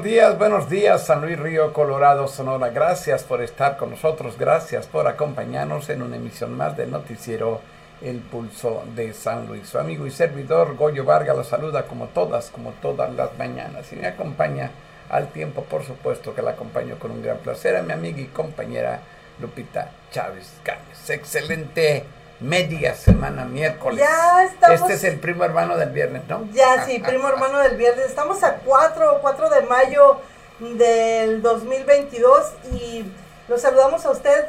buenos días, buenos días, San Luis Río, Colorado, Sonora. Gracias por estar con nosotros, gracias por acompañarnos en una emisión más del noticiero El Pulso de San Luis. Su amigo y servidor Goyo Vargas lo saluda como todas, como todas las mañanas y me acompaña al tiempo, por supuesto, que la acompaño con un gran placer a mi amiga y compañera Lupita Chávez Gámez. Excelente media semana, miércoles. Ya estamos. Este es el primo hermano del viernes, ¿no? Ya, sí, primo hermano del viernes. Estamos a 4, 4 de mayo del 2022 y los saludamos a usted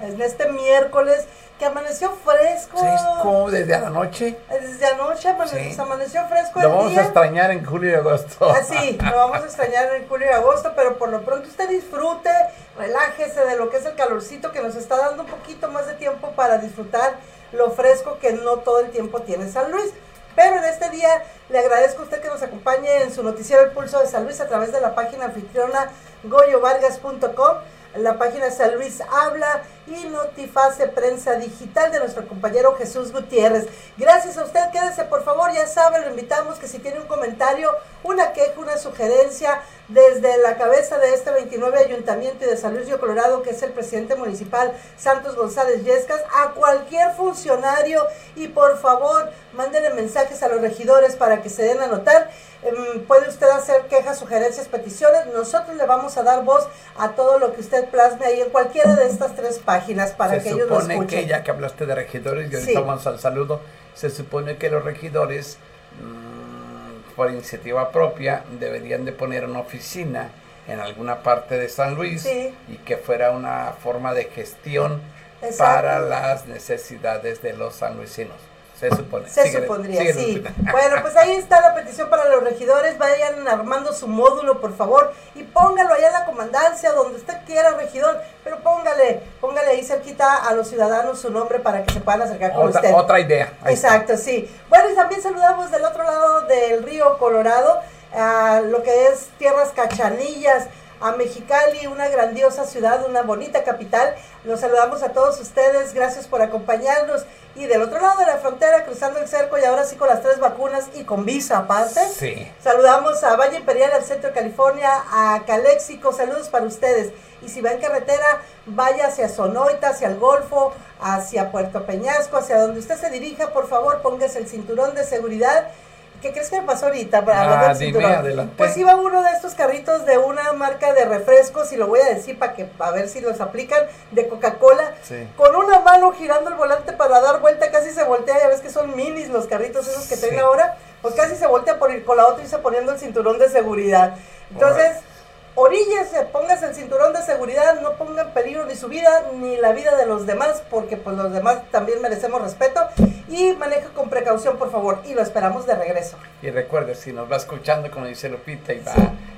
en este miércoles que amaneció fresco. Fresco desde la noche. Desde anoche amaneció, amaneció fresco. Lo vamos a extrañar en julio y agosto. Ah, sí, lo vamos a extrañar en julio y agosto, pero por lo pronto usted disfrute, relájese de lo que es el calorcito que nos está dando un poquito más de tiempo para disfrutar lo fresco que no todo el tiempo tiene San Luis. Pero en este día le agradezco a usted que nos acompañe en su noticiero El Pulso de San Luis a través de la página anfitriona goyovargas.com la página San Luis Habla y Notifase Prensa Digital de nuestro compañero Jesús Gutiérrez. Gracias a usted, quédese por favor, ya sabe, lo invitamos que si tiene un comentario, una queja, una sugerencia desde la cabeza de este 29 Ayuntamiento y de San Luis Río Colorado, que es el presidente municipal Santos González Yescas, a cualquier funcionario y por favor, mándele mensajes a los regidores para que se den a notar. Em, puede usted hacer quejas, sugerencias, peticiones. Nosotros le vamos a dar voz a todo lo que usted plasme ahí en cualquiera de estas tres páginas para que ellos lo escuchen. Se supone que ya que hablaste de regidores, y ahorita vamos al saludo, se supone que los regidores, mm, por iniciativa propia, deberían de poner una oficina en alguna parte de San Luis y que fuera una forma de gestión para las necesidades de los sanluisinos. Se supone. Se supondría, sí. Bueno, pues ahí está la petición para los regidores. Vayan armando su módulo, por favor, y póngalo allá en la comandancia, donde usted quiera, regidor, pero póngale, póngale ahí cerquita a los ciudadanos su nombre para que se puedan acercar con otra, usted. Otra idea. Exacto, sí. Bueno, y también saludamos del otro lado del río Colorado, a lo que es Tierras Cachanillas a Mexicali, una grandiosa ciudad, una bonita capital. Los saludamos a todos ustedes, gracias por acompañarnos. Y del otro lado de la frontera, cruzando el cerco y ahora sí con las tres vacunas y con visa aparte. Sí. Saludamos a Valle Imperial, al centro de California, a Calexico, saludos para ustedes. Y si va en carretera, vaya hacia Sonoita, hacia el Golfo, hacia Puerto Peñasco, hacia donde usted se dirija, por favor, póngase el cinturón de seguridad ¿Qué crees que me pasó ahorita? Ah, dime, Pues iba uno de estos carritos de una marca de refrescos, y lo voy a decir para que a ver si los aplican, de Coca-Cola, con una mano girando el volante para dar vuelta, casi se voltea, ya ves que son minis los carritos esos que tienen ahora, pues casi se voltea por ir con la otra y se poniendo el cinturón de seguridad. Entonces oríllese, póngase el cinturón de seguridad, no ponga en peligro ni su vida ni la vida de los demás, porque pues los demás también merecemos respeto y maneja con precaución, por favor, y lo esperamos de regreso. Y recuerde, si nos va escuchando, como dice Lupita, y va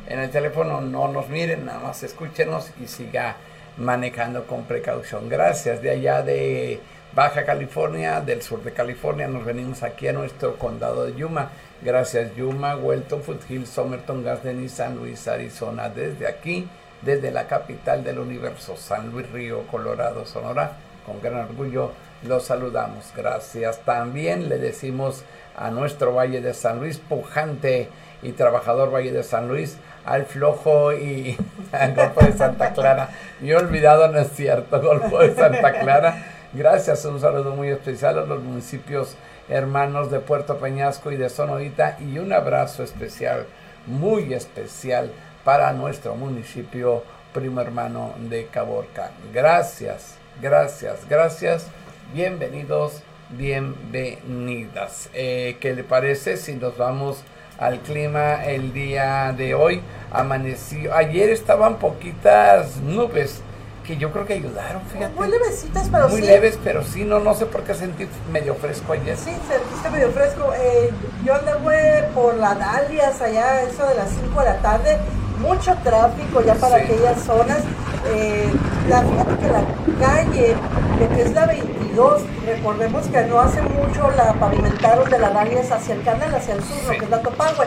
en el teléfono, no nos miren, nada más escúchenos y siga manejando con precaución. Gracias de allá de Baja California, del sur de California, nos venimos aquí a nuestro condado de Yuma. Gracias Yuma, Welton, Foothills, Somerton, Garden y San Luis, Arizona. Desde aquí, desde la capital del universo, San Luis Río, Colorado, Sonora, con gran orgullo los saludamos. Gracias. También le decimos a nuestro Valle de San Luis, pujante y trabajador Valle de San Luis, al flojo y al Golfo de Santa Clara. He olvidado, no es cierto, Golfo de Santa Clara. Gracias, un saludo muy especial a los municipios hermanos de Puerto Peñasco y de Sonorita y un abrazo especial, muy especial para nuestro municipio primo hermano de Caborca. Gracias, gracias, gracias. Bienvenidos, bienvenidas. Eh, ¿Qué le parece si nos vamos al clima el día de hoy? Amaneció, ayer estaban poquitas nubes que yo creo que ayudaron, fíjate. Muy levecitas, pero Muy leves, pero sí, no, no sé por qué sentí medio fresco ayer. Sí, sentiste medio fresco. Eh, yo anduve por la Dalias allá, eso de las 5 de la tarde, mucho tráfico ya para aquellas zonas. Eh, la, fíjate que la calle, lo que es la 22, recordemos que no hace mucho la pavimentaron de la Dalias hacia el canal, hacia el sur, lo que es la Topagüe.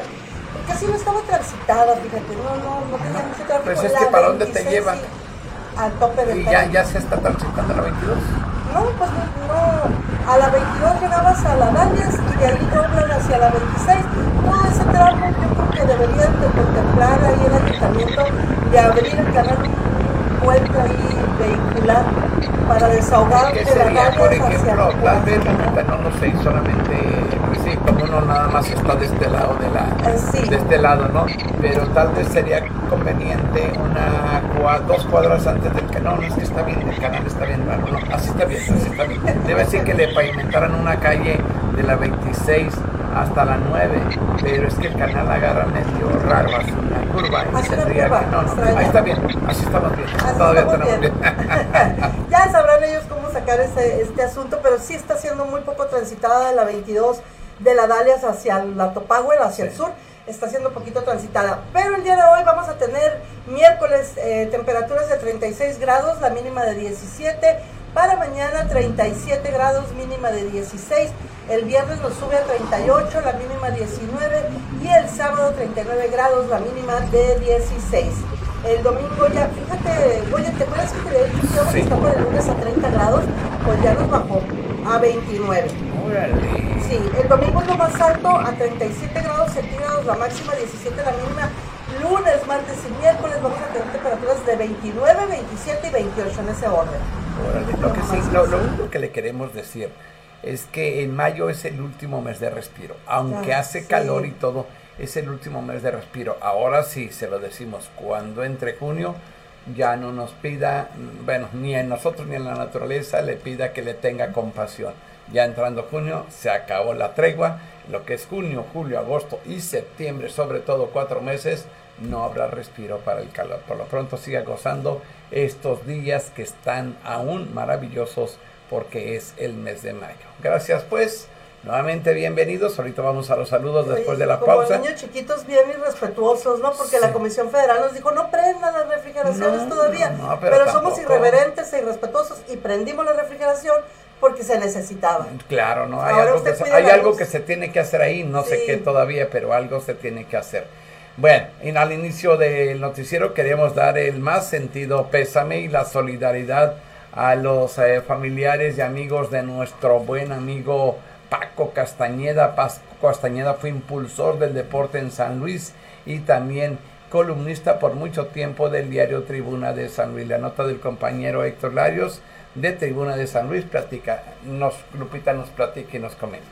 Casi no estaba transitada, fíjate, no, no, no tenía mucho tráfico. Pues es que para dónde te llevan al tope del ¿Y ya, ya se está transitando la 22? No, pues no, A la 22 llegabas a la Dalias y de ahí doblan hacia la 26. Todo ese tramo yo creo que deberían de contemplar ahí el ayuntamiento de abrir el canal puente ahí vehicular para desahogar ¿Qué de la hacia el tal vez la no lo sé, solamente, sí, como uno nada más está de este lado de la, Eh, sí. de este lado, ¿no? Pero tal vez sería conveniente una dos cuadras antes del canal, no es que está bien, el canal está bien raro, no, así está bien, así está bien. Debe ser que le pavimentaran una calle de la 26 hasta la 9, pero es que el canal agarra medio raro, hace una curva y tendría que, no, no, ahí está bien, así estamos bien, Así todavía estamos tenemos bien. bien. ya sabrán ellos cómo sacar ese, este asunto, pero sí está siendo muy poco transitada de la 22 de la Dalias hacia la Topagüe, hacia el sur. Está siendo poquito transitada. Pero el día de hoy vamos a tener miércoles eh, temperaturas de 36 grados, la mínima de 17. Para mañana 37 grados, mínima de 16. El viernes nos sube a 38, la mínima 19. Y el sábado 39 grados, la mínima de 16. El domingo ya, fíjate, oye, ¿te acuerdas que te que Sí. estar por el lunes a 30 grados? Pues ya nos bajó a 29. Órale. Sí, el domingo es lo más alto a 37 grados centígrados, la máxima 17, la mínima. Lunes, martes y miércoles vamos a tener temperaturas de 29, 27 y 28 en ese orden. Órale, Lo, que sí, lo, lo único que le queremos decir es que en mayo es el último mes de respiro. Aunque hace sí. calor y todo, es el último mes de respiro. Ahora sí, se lo decimos, cuando entre junio ya no nos pida, mm, bueno, ni en nosotros ni en la naturaleza le pida que le tenga compasión. Ya entrando junio, se acabó la tregua. Lo que es junio, julio, agosto y septiembre, sobre todo cuatro meses, no habrá respiro para el calor. Por lo pronto siga gozando estos días que están aún maravillosos porque es el mes de mayo. Gracias pues, nuevamente bienvenidos. Ahorita vamos a los saludos después de la Como pausa. niños chiquitos bien irrespetuosos, ¿no? Porque la. Comisión Federal nos dijo, no prendan las refrigeraciones No, todavía. no, no, pero pero somos irreverentes e irrespetuosos y prendimos la refrigeración porque se necesitaba. Claro, no hay Ahora algo que se, hay algo que se tiene que hacer ahí, no sé qué todavía, pero algo se tiene que hacer. Bueno, y al inicio del noticiero queremos dar el más sentido pésame y la solidaridad a los eh, familiares y amigos de nuestro buen amigo Paco Castañeda. Paco Castañeda fue impulsor del deporte en San Luis y también columnista por mucho tiempo del diario Tribuna de San Luis. La nota del compañero Héctor Larios de Tribuna de San Luis platica, nos, Lupita nos platica y nos comenta.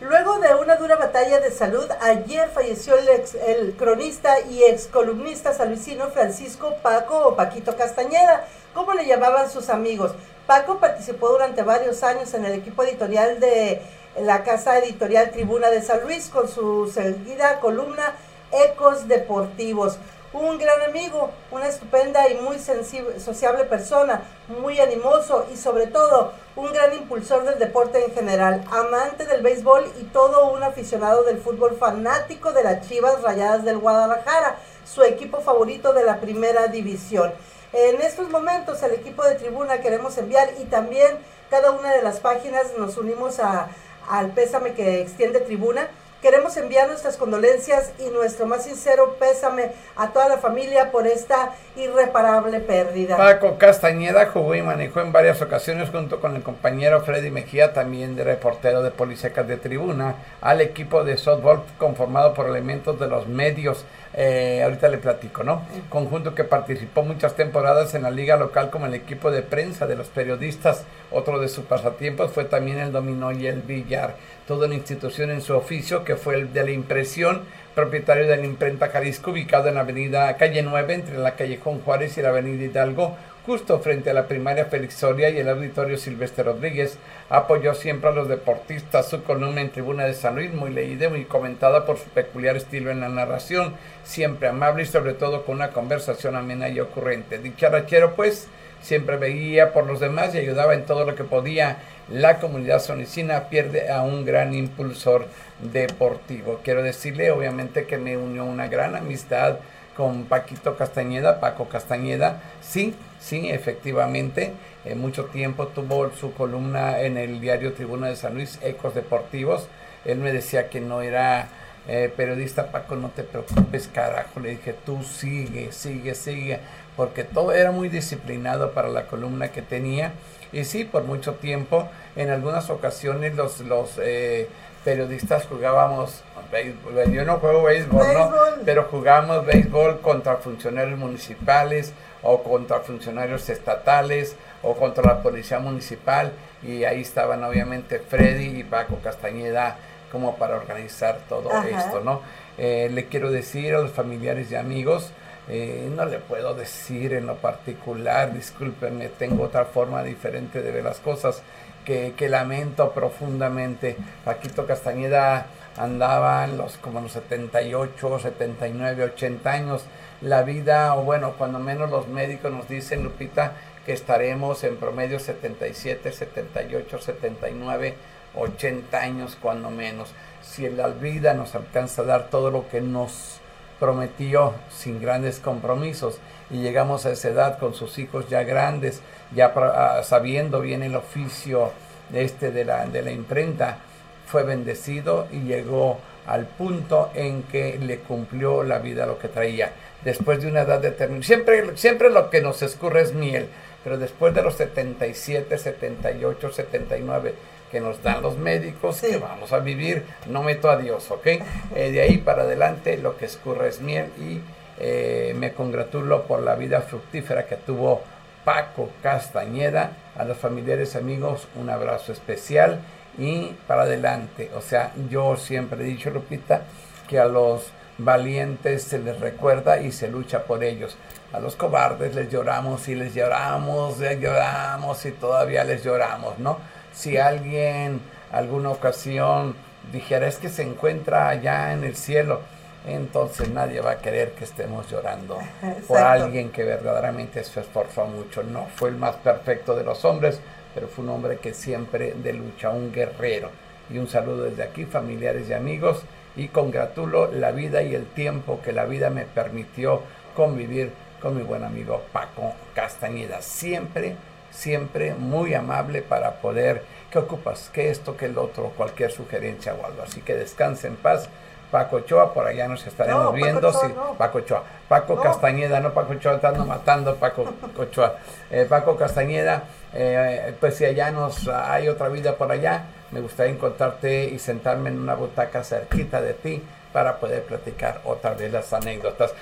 Luego de una dura batalla de salud, ayer falleció el, ex- el cronista y ex columnista salucino Francisco Paco o Paquito Castañeda, como le llamaban sus amigos. Paco participó durante varios años en el equipo editorial de la casa editorial Tribuna de San Luis con su seguida columna Ecos Deportivos. Un gran amigo, una estupenda y muy sensible, sociable persona, muy animoso y sobre todo un gran impulsor del deporte en general, amante del béisbol y todo un aficionado del fútbol fanático de las Chivas Rayadas del Guadalajara, su equipo favorito de la primera división. En estos momentos el equipo de tribuna queremos enviar y también cada una de las páginas nos unimos a, al pésame que extiende tribuna. Queremos enviar nuestras condolencias y nuestro más sincero pésame a toda la familia por esta irreparable pérdida. Paco Castañeda jugó y manejó en varias ocasiones junto con el compañero Freddy Mejía, también de reportero de Polisecas de Tribuna, al equipo de softball conformado por elementos de los medios. Eh, ahorita le platico, ¿no? Conjunto que participó muchas temporadas en la liga local como el equipo de prensa de los periodistas. Otro de sus pasatiempos fue también el dominó y el billar. Toda una institución en su oficio que fue el de la impresión, propietario de la imprenta Jalisco, ubicado en la avenida Calle 9, entre la calle Juan Juárez y la avenida Hidalgo, justo frente a la primaria Félix Soria y el auditorio Silvestre Rodríguez. Apoyó siempre a los deportistas. Su columna en Tribuna de San Luis, muy leída, muy comentada por su peculiar estilo en la narración, siempre amable y sobre todo con una conversación amena y ocurrente. Dicharachero, pues, siempre veía por los demás y ayudaba en todo lo que podía. La comunidad sonicina pierde a un gran impulsor deportivo. Quiero decirle, obviamente, que me unió una gran amistad con Paquito Castañeda, Paco Castañeda. Sí, sí, efectivamente, eh, mucho tiempo tuvo su columna en el diario Tribuna de San Luis, Ecos Deportivos. Él me decía que no era eh, periodista, Paco, no te preocupes, carajo. Le dije, tú sigue, sigue, sigue, porque todo era muy disciplinado para la columna que tenía. Y sí, por mucho tiempo, en algunas ocasiones los, los eh, periodistas jugábamos béisbol. Yo no juego béisbol, ¿no? Pero jugábamos béisbol contra funcionarios municipales o contra funcionarios estatales o contra la policía municipal y ahí estaban obviamente Freddy y Paco Castañeda como para organizar todo esto, ¿no? Eh, le quiero decir a los familiares y amigos, eh, no le puedo decir en lo particular, discúlpenme, tengo otra forma diferente de ver las cosas que, lamento profundamente. Paquito Castañeda andaba en los como los 78, 79, 80 años. La vida, o bueno, cuando menos los médicos nos dicen, Lupita, que estaremos en promedio 77, 78, 79, 80 años cuando menos. Si la vida nos alcanza a dar todo lo que nos prometió sin grandes compromisos y llegamos a esa edad con sus hijos ya grandes, ya ah, sabiendo bien el oficio de, este, de, la, de la imprenta, fue bendecido y llegó al punto en que le cumplió la vida lo que traía. Después de una edad determinada, siempre, siempre lo que nos escurre es miel, pero después de los 77, 78, 79 que nos dan los médicos, que vamos a vivir, no meto a Dios, ¿ok? Eh, de ahí para adelante lo que escurre es miel y eh, me congratulo por la vida fructífera que tuvo Paco Castañeda, a los familiares amigos un abrazo especial y para adelante. O sea, yo siempre he dicho, Lupita, que a los valientes se les recuerda y se lucha por ellos. A los cobardes les lloramos y les lloramos, les lloramos y todavía les lloramos, ¿no? Si alguien alguna ocasión dijera es que se encuentra allá en el cielo, entonces nadie va a querer que estemos llorando por alguien que verdaderamente se esforzó mucho. No fue el más perfecto de los hombres, pero fue un hombre que siempre de lucha, un guerrero. Y un saludo desde aquí, familiares y amigos, y congratulo la vida y el tiempo que la vida me permitió convivir con mi buen amigo Paco Castañeda. Siempre, siempre muy amable para poder, ¿qué ocupas? ¿Qué esto, qué el otro? Cualquier sugerencia o algo. Así que descanse en paz. Paco Ochoa, por allá nos estaremos viendo. Paco, sí, Paco Ochoa. Paco Castañeda, no Paco Ochoa, estando matando Paco Ochoa. Eh, Paco Castañeda, eh, pues si allá nos hay otra vida por allá, me gustaría encontrarte y sentarme en una butaca cerquita de ti para poder platicar otra vez las anécdotas.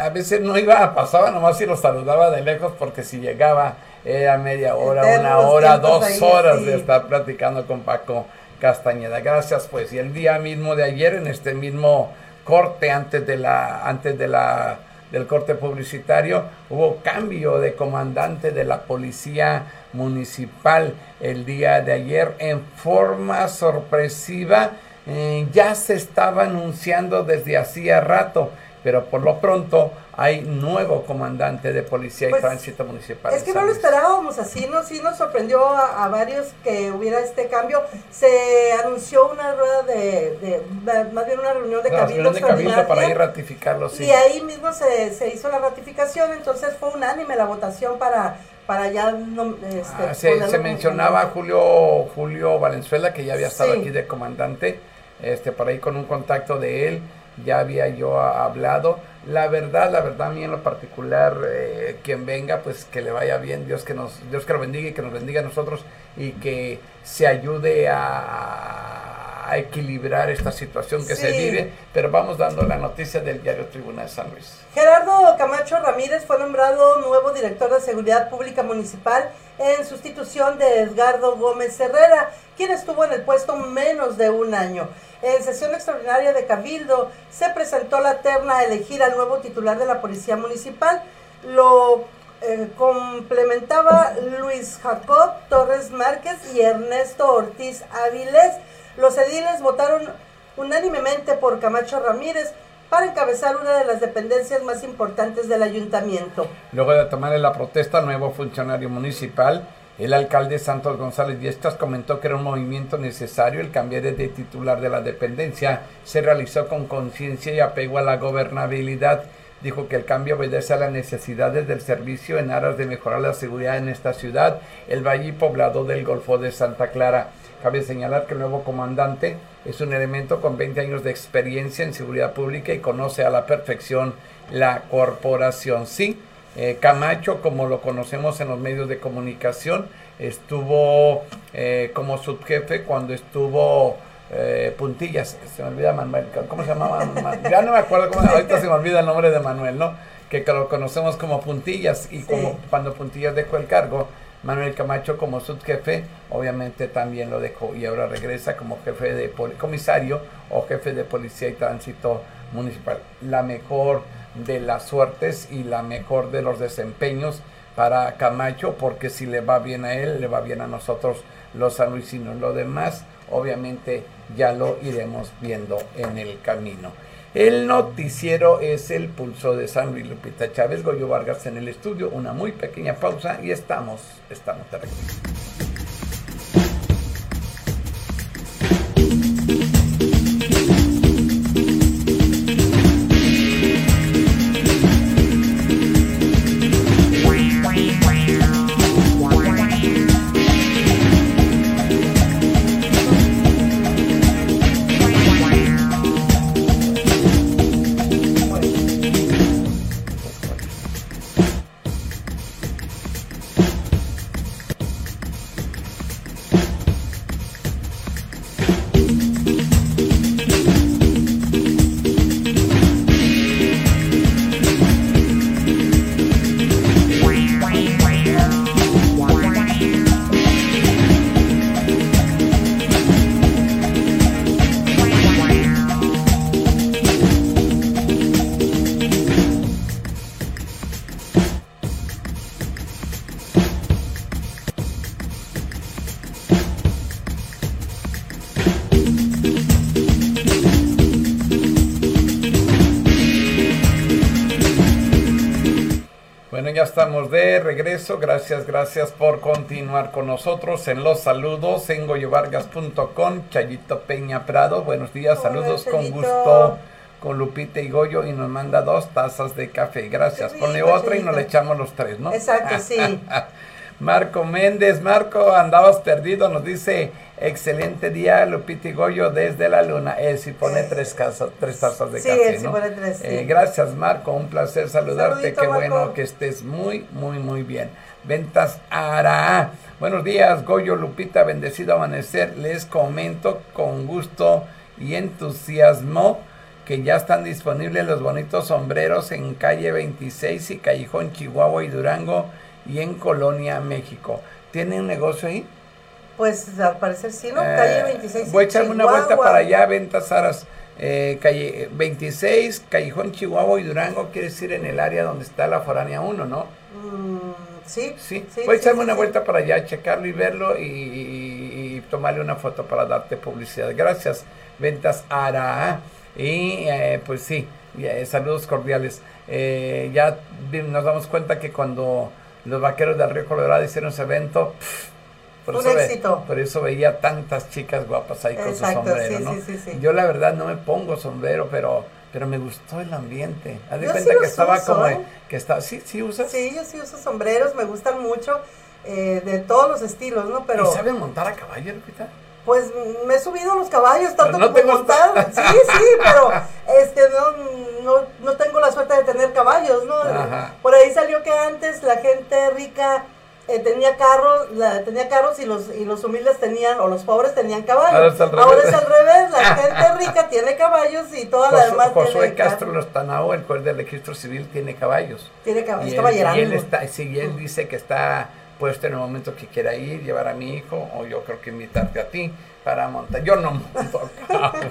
A, veces no iba, pasaba nomás y lo saludaba de lejos porque si llegaba era media hora, una hora, dos horas de estar platicando con Paco Castañeda. Gracias pues. Y el día mismo de ayer, en este mismo corte antes de la, antes de la del corte publicitario, hubo cambio de comandante de la policía municipal el día de ayer en forma sorpresiva eh, ya se estaba anunciando desde hacía rato, pero por lo pronto hay nuevo comandante de policía y pues, tránsito municipal. Es que no lo esperábamos así, ¿no? Sí nos sorprendió a, varios que hubiera este cambio. Se anunció una rueda de, más bien una reunión de cabildo. de cabildo para ir ratificarlo, sí. Y ahí mismo se, se hizo la ratificación, entonces fue unánime la votación para para ya no, este, ah, se, se mencionaba Julio Julio Valenzuela que ya había estado aquí de comandante este, por ahí con un contacto de él, ya había yo hablado. La verdad, la verdad, a mí en lo particular, eh, quien venga, pues que le vaya bien, Dios que nos, Dios que lo bendiga y que nos bendiga a nosotros y que se ayude a, a equilibrar esta situación que se vive. Pero vamos dando la noticia del diario Tribuna de San Luis. Gerardo Camacho Ramírez fue nombrado nuevo director de Seguridad Pública Municipal en sustitución de Edgardo Gómez Herrera, quien estuvo en el puesto menos de un año. En sesión extraordinaria de Cabildo se presentó la terna a elegir al nuevo titular de la Policía Municipal. Lo eh, complementaba Luis Jacob Torres Márquez y Ernesto Ortiz Áviles. Los ediles votaron unánimemente por Camacho Ramírez para encabezar una de las dependencias más importantes del ayuntamiento. Luego de tomarle la protesta al nuevo funcionario municipal, el alcalde Santos González Diestas comentó que era un movimiento necesario el cambiar de titular de la dependencia. Se realizó con conciencia y apego a la gobernabilidad. Dijo que el cambio obedece a las necesidades del servicio en aras de mejorar la seguridad en esta ciudad, el valle poblado del Golfo de Santa Clara. Cabe señalar que el nuevo comandante es un elemento con 20 años de experiencia en seguridad pública y conoce a la perfección la corporación. Sí, Eh, Camacho, como lo conocemos en los medios de comunicación, estuvo eh, como subjefe cuando estuvo eh, Puntillas, se me olvida Manuel, ¿cómo se llamaba? ya no me acuerdo, cómo, ahorita se me olvida el nombre de Manuel, ¿no? Que, lo conocemos como Puntillas y como cuando Puntillas dejó el cargo, Manuel Camacho como subjefe, obviamente también lo dejó y ahora regresa como jefe de comisario o jefe de policía y tránsito municipal. La mejor de las suertes y la mejor de los desempeños para Camacho, porque si le va bien a él, le va bien a nosotros los sanluisinos. Lo demás, obviamente, ya lo iremos viendo en el camino. El noticiero es el pulso de San Luis Lupita Chávez, Goyo Vargas en el estudio, una muy pequeña pausa y estamos, estamos de. Regreso. Gracias, gracias por continuar con nosotros en los saludos en goyovargas.com. Chayito Peña Prado, buenos días, saludos con gusto con Lupita y Goyo y nos manda dos tazas de café. Gracias. Ponle otra y nos le echamos los tres, ¿no? Exacto, sí. Marco Méndez, Marco, andabas perdido, nos dice Excelente día, Lupita y Goyo, desde la luna. Él sí pone tres, casas, tres tazas de sí, café, él sí pone tres, eh, gracias, Marco. Un placer saludarte. Qué bueno que estés muy, muy, muy bien. Ventas Ara. Buenos días, Goyo, Lupita, bendecido amanecer. Les comento con gusto y entusiasmo que ya están disponibles los bonitos sombreros en calle 26 y Callejón Chihuahua y Durango y en Colonia, México. ¿Tiene un negocio ahí? Pues al parecer sí, ¿no? calle 26. Eh, voy a echarme una vuelta para allá, Ventas Aras. Eh, calle 26, Callejón Chihuahua y Durango, quiere decir en el área donde está la Foránea 1, ¿no? Mm, sí, sí. Voy a echarme una vuelta para allá, checarlo y verlo y, tomarle una foto para darte publicidad. Gracias, Ventas Ara. Y eh, pues sí, saludos cordiales. ya nos damos cuenta que cuando los vaqueros del Río Colorado hicieron ese evento, por un éxito. por eso veía tantas chicas guapas ahí con su sombrero, ¿no? Yo la verdad no me pongo sombrero, pero pero me gustó el ambiente. Haz de cuenta que estaba como que estaba sí, sí usas. Sí, yo sí uso sombreros, me gustan mucho eh, de todos los estilos, ¿no? Pero ¿Y saben montar a caballo, Lupita? Pues me he subido a los caballos tanto no como montar. Sí, sí, pero este no, no, no tengo la suerte de tener caballos, ¿no? Por ahí salió que antes la gente rica eh, tenía carros, tenía carros y los y los humildes tenían o los pobres tenían caballos. Ahora es al revés, la gente rica tiene caballos y toda la demás Josué Castro Lostanao, el juez del registro civil, tiene caballos. Tiene caballos, y él, está, sí, él dice que está puesto en el momento que quiera ir, llevar a mi hijo, o yo creo que invitarte a ti para montar. Yo no monto a caballo.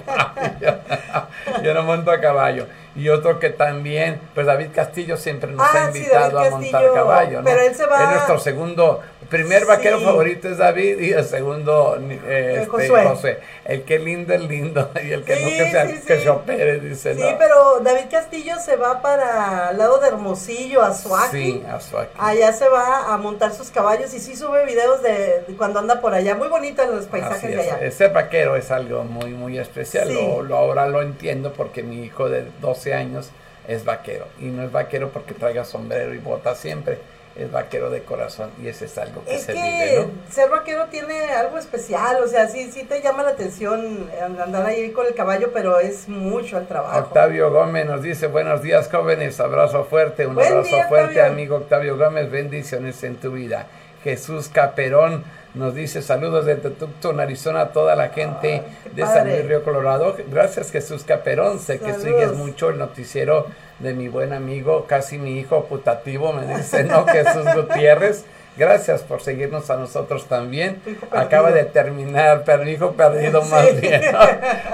yo no monto a caballo y otro que también, pues David Castillo siempre nos ha ah, invitado a montar caballo, ¿no? Pero él se va... Es nuestro segundo, primer vaquero favorito es David y el segundo eh, este, José. El que lindo es lindo y el que no que sea que se opere, dice. Sí, pero David Castillo se va para el lado de Hermosillo, a Suaki. Sí, a Allá se va a montar sus caballos y sí sube videos de, cuando anda por allá. Muy bonito los paisajes de allá. Ser vaquero es algo muy, muy especial. Lo, lo, ahora lo entiendo porque mi hijo de dos años es vaquero. Y no es vaquero porque traiga sombrero y bota siempre. Es vaquero de corazón y ese es algo que Es se que vive, ¿no? ser vaquero tiene algo especial, o sea, sí, sí te llama la atención andar ahí con el caballo, pero es mucho el trabajo. Octavio Gómez nos dice, buenos días jóvenes, abrazo fuerte, un Buen abrazo día, fuerte Octavio. amigo Octavio Gómez, bendiciones en tu vida. Jesús Caperón nos dice saludos desde Tucson, Arizona, a toda la gente Ay, de San. Luis Río Colorado. Gracias Jesús Caperón, sé que Saludos. sigues mucho el noticiero de mi buen amigo, casi mi hijo putativo, me dice, ¿no? Jesús Gutiérrez. Gracias por seguirnos a nosotros también. Acaba de terminar, pero hijo perdido más bien. ¿no?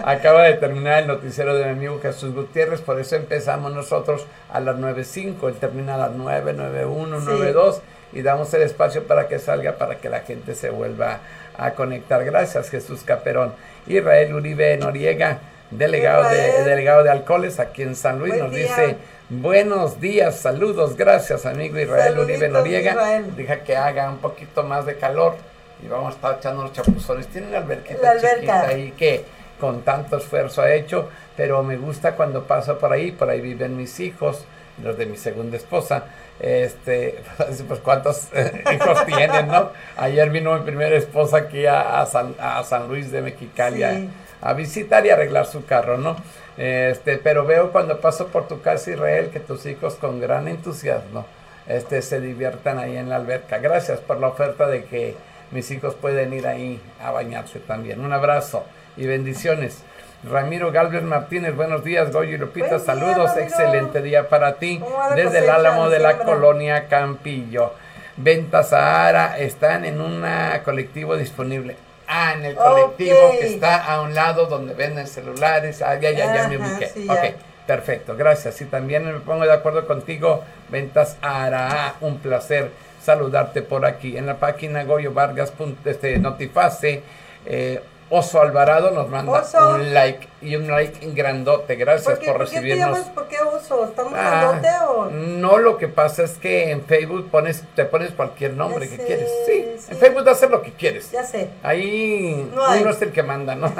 Acaba de terminar el noticiero de mi amigo Jesús Gutiérrez, por eso empezamos nosotros a las 9.05, él termina a las 9, 9.1, Sí. 9.2 y damos el espacio para que salga, para que la gente se vuelva a conectar. Gracias Jesús Caperón. Israel Uribe Noriega, delegado de, delegado de alcoholes aquí en San Luis, Buen nos día. dice... Buenos días, saludos, gracias amigo Israel Uribe Noriega. Deja que haga un poquito más de calor y vamos a estar echando los chapuzones. Tiene una alberquita La alberca. chiquita ahí que con tanto esfuerzo ha hecho, pero me gusta cuando paso por ahí, por ahí viven mis hijos, los de mi segunda esposa. Este, pues cuántos hijos tienen, ¿no? Ayer vino mi primera esposa aquí a, a San, a San Luis de Mexicali Sí. A visitar y arreglar su carro, ¿no? Este, pero veo cuando paso por tu casa Israel que tus hijos con gran entusiasmo este, se diviertan ahí en la alberca. Gracias por la oferta de que mis hijos pueden ir ahí a bañarse también. Un abrazo y bendiciones. Ramiro Galvez Martínez, buenos días, Goyo y Lupita, Buen saludos, excelente día para ti ¿Cómo va la desde el Álamo de la colonia Campillo. Venta Sahara están en un colectivo disponible. Ah, en el colectivo que está a un lado donde venden celulares. Ah, ya, ya, ya me ubiqué. sí, ya. ok, perfecto, gracias. Y también me pongo de acuerdo contigo, Ventas Sahara. Un placer saludarte por aquí. En la página Goyo Vargas, este, Notiface, eh, Oso Alvarado nos manda Oso. un like y un like grandote. Gracias ¿Por qué, por por qué te recibirnos. llamas? ¿Por qué oso? ¿Estamos Ah, grandote o...? no, lo que pasa es que en Facebook pones, te pones cualquier nombre Ya que sé, quieres. Sí, sí. en Facebook haces lo que quieres. Ya sé. Ahí No uno es el que manda, ¿no?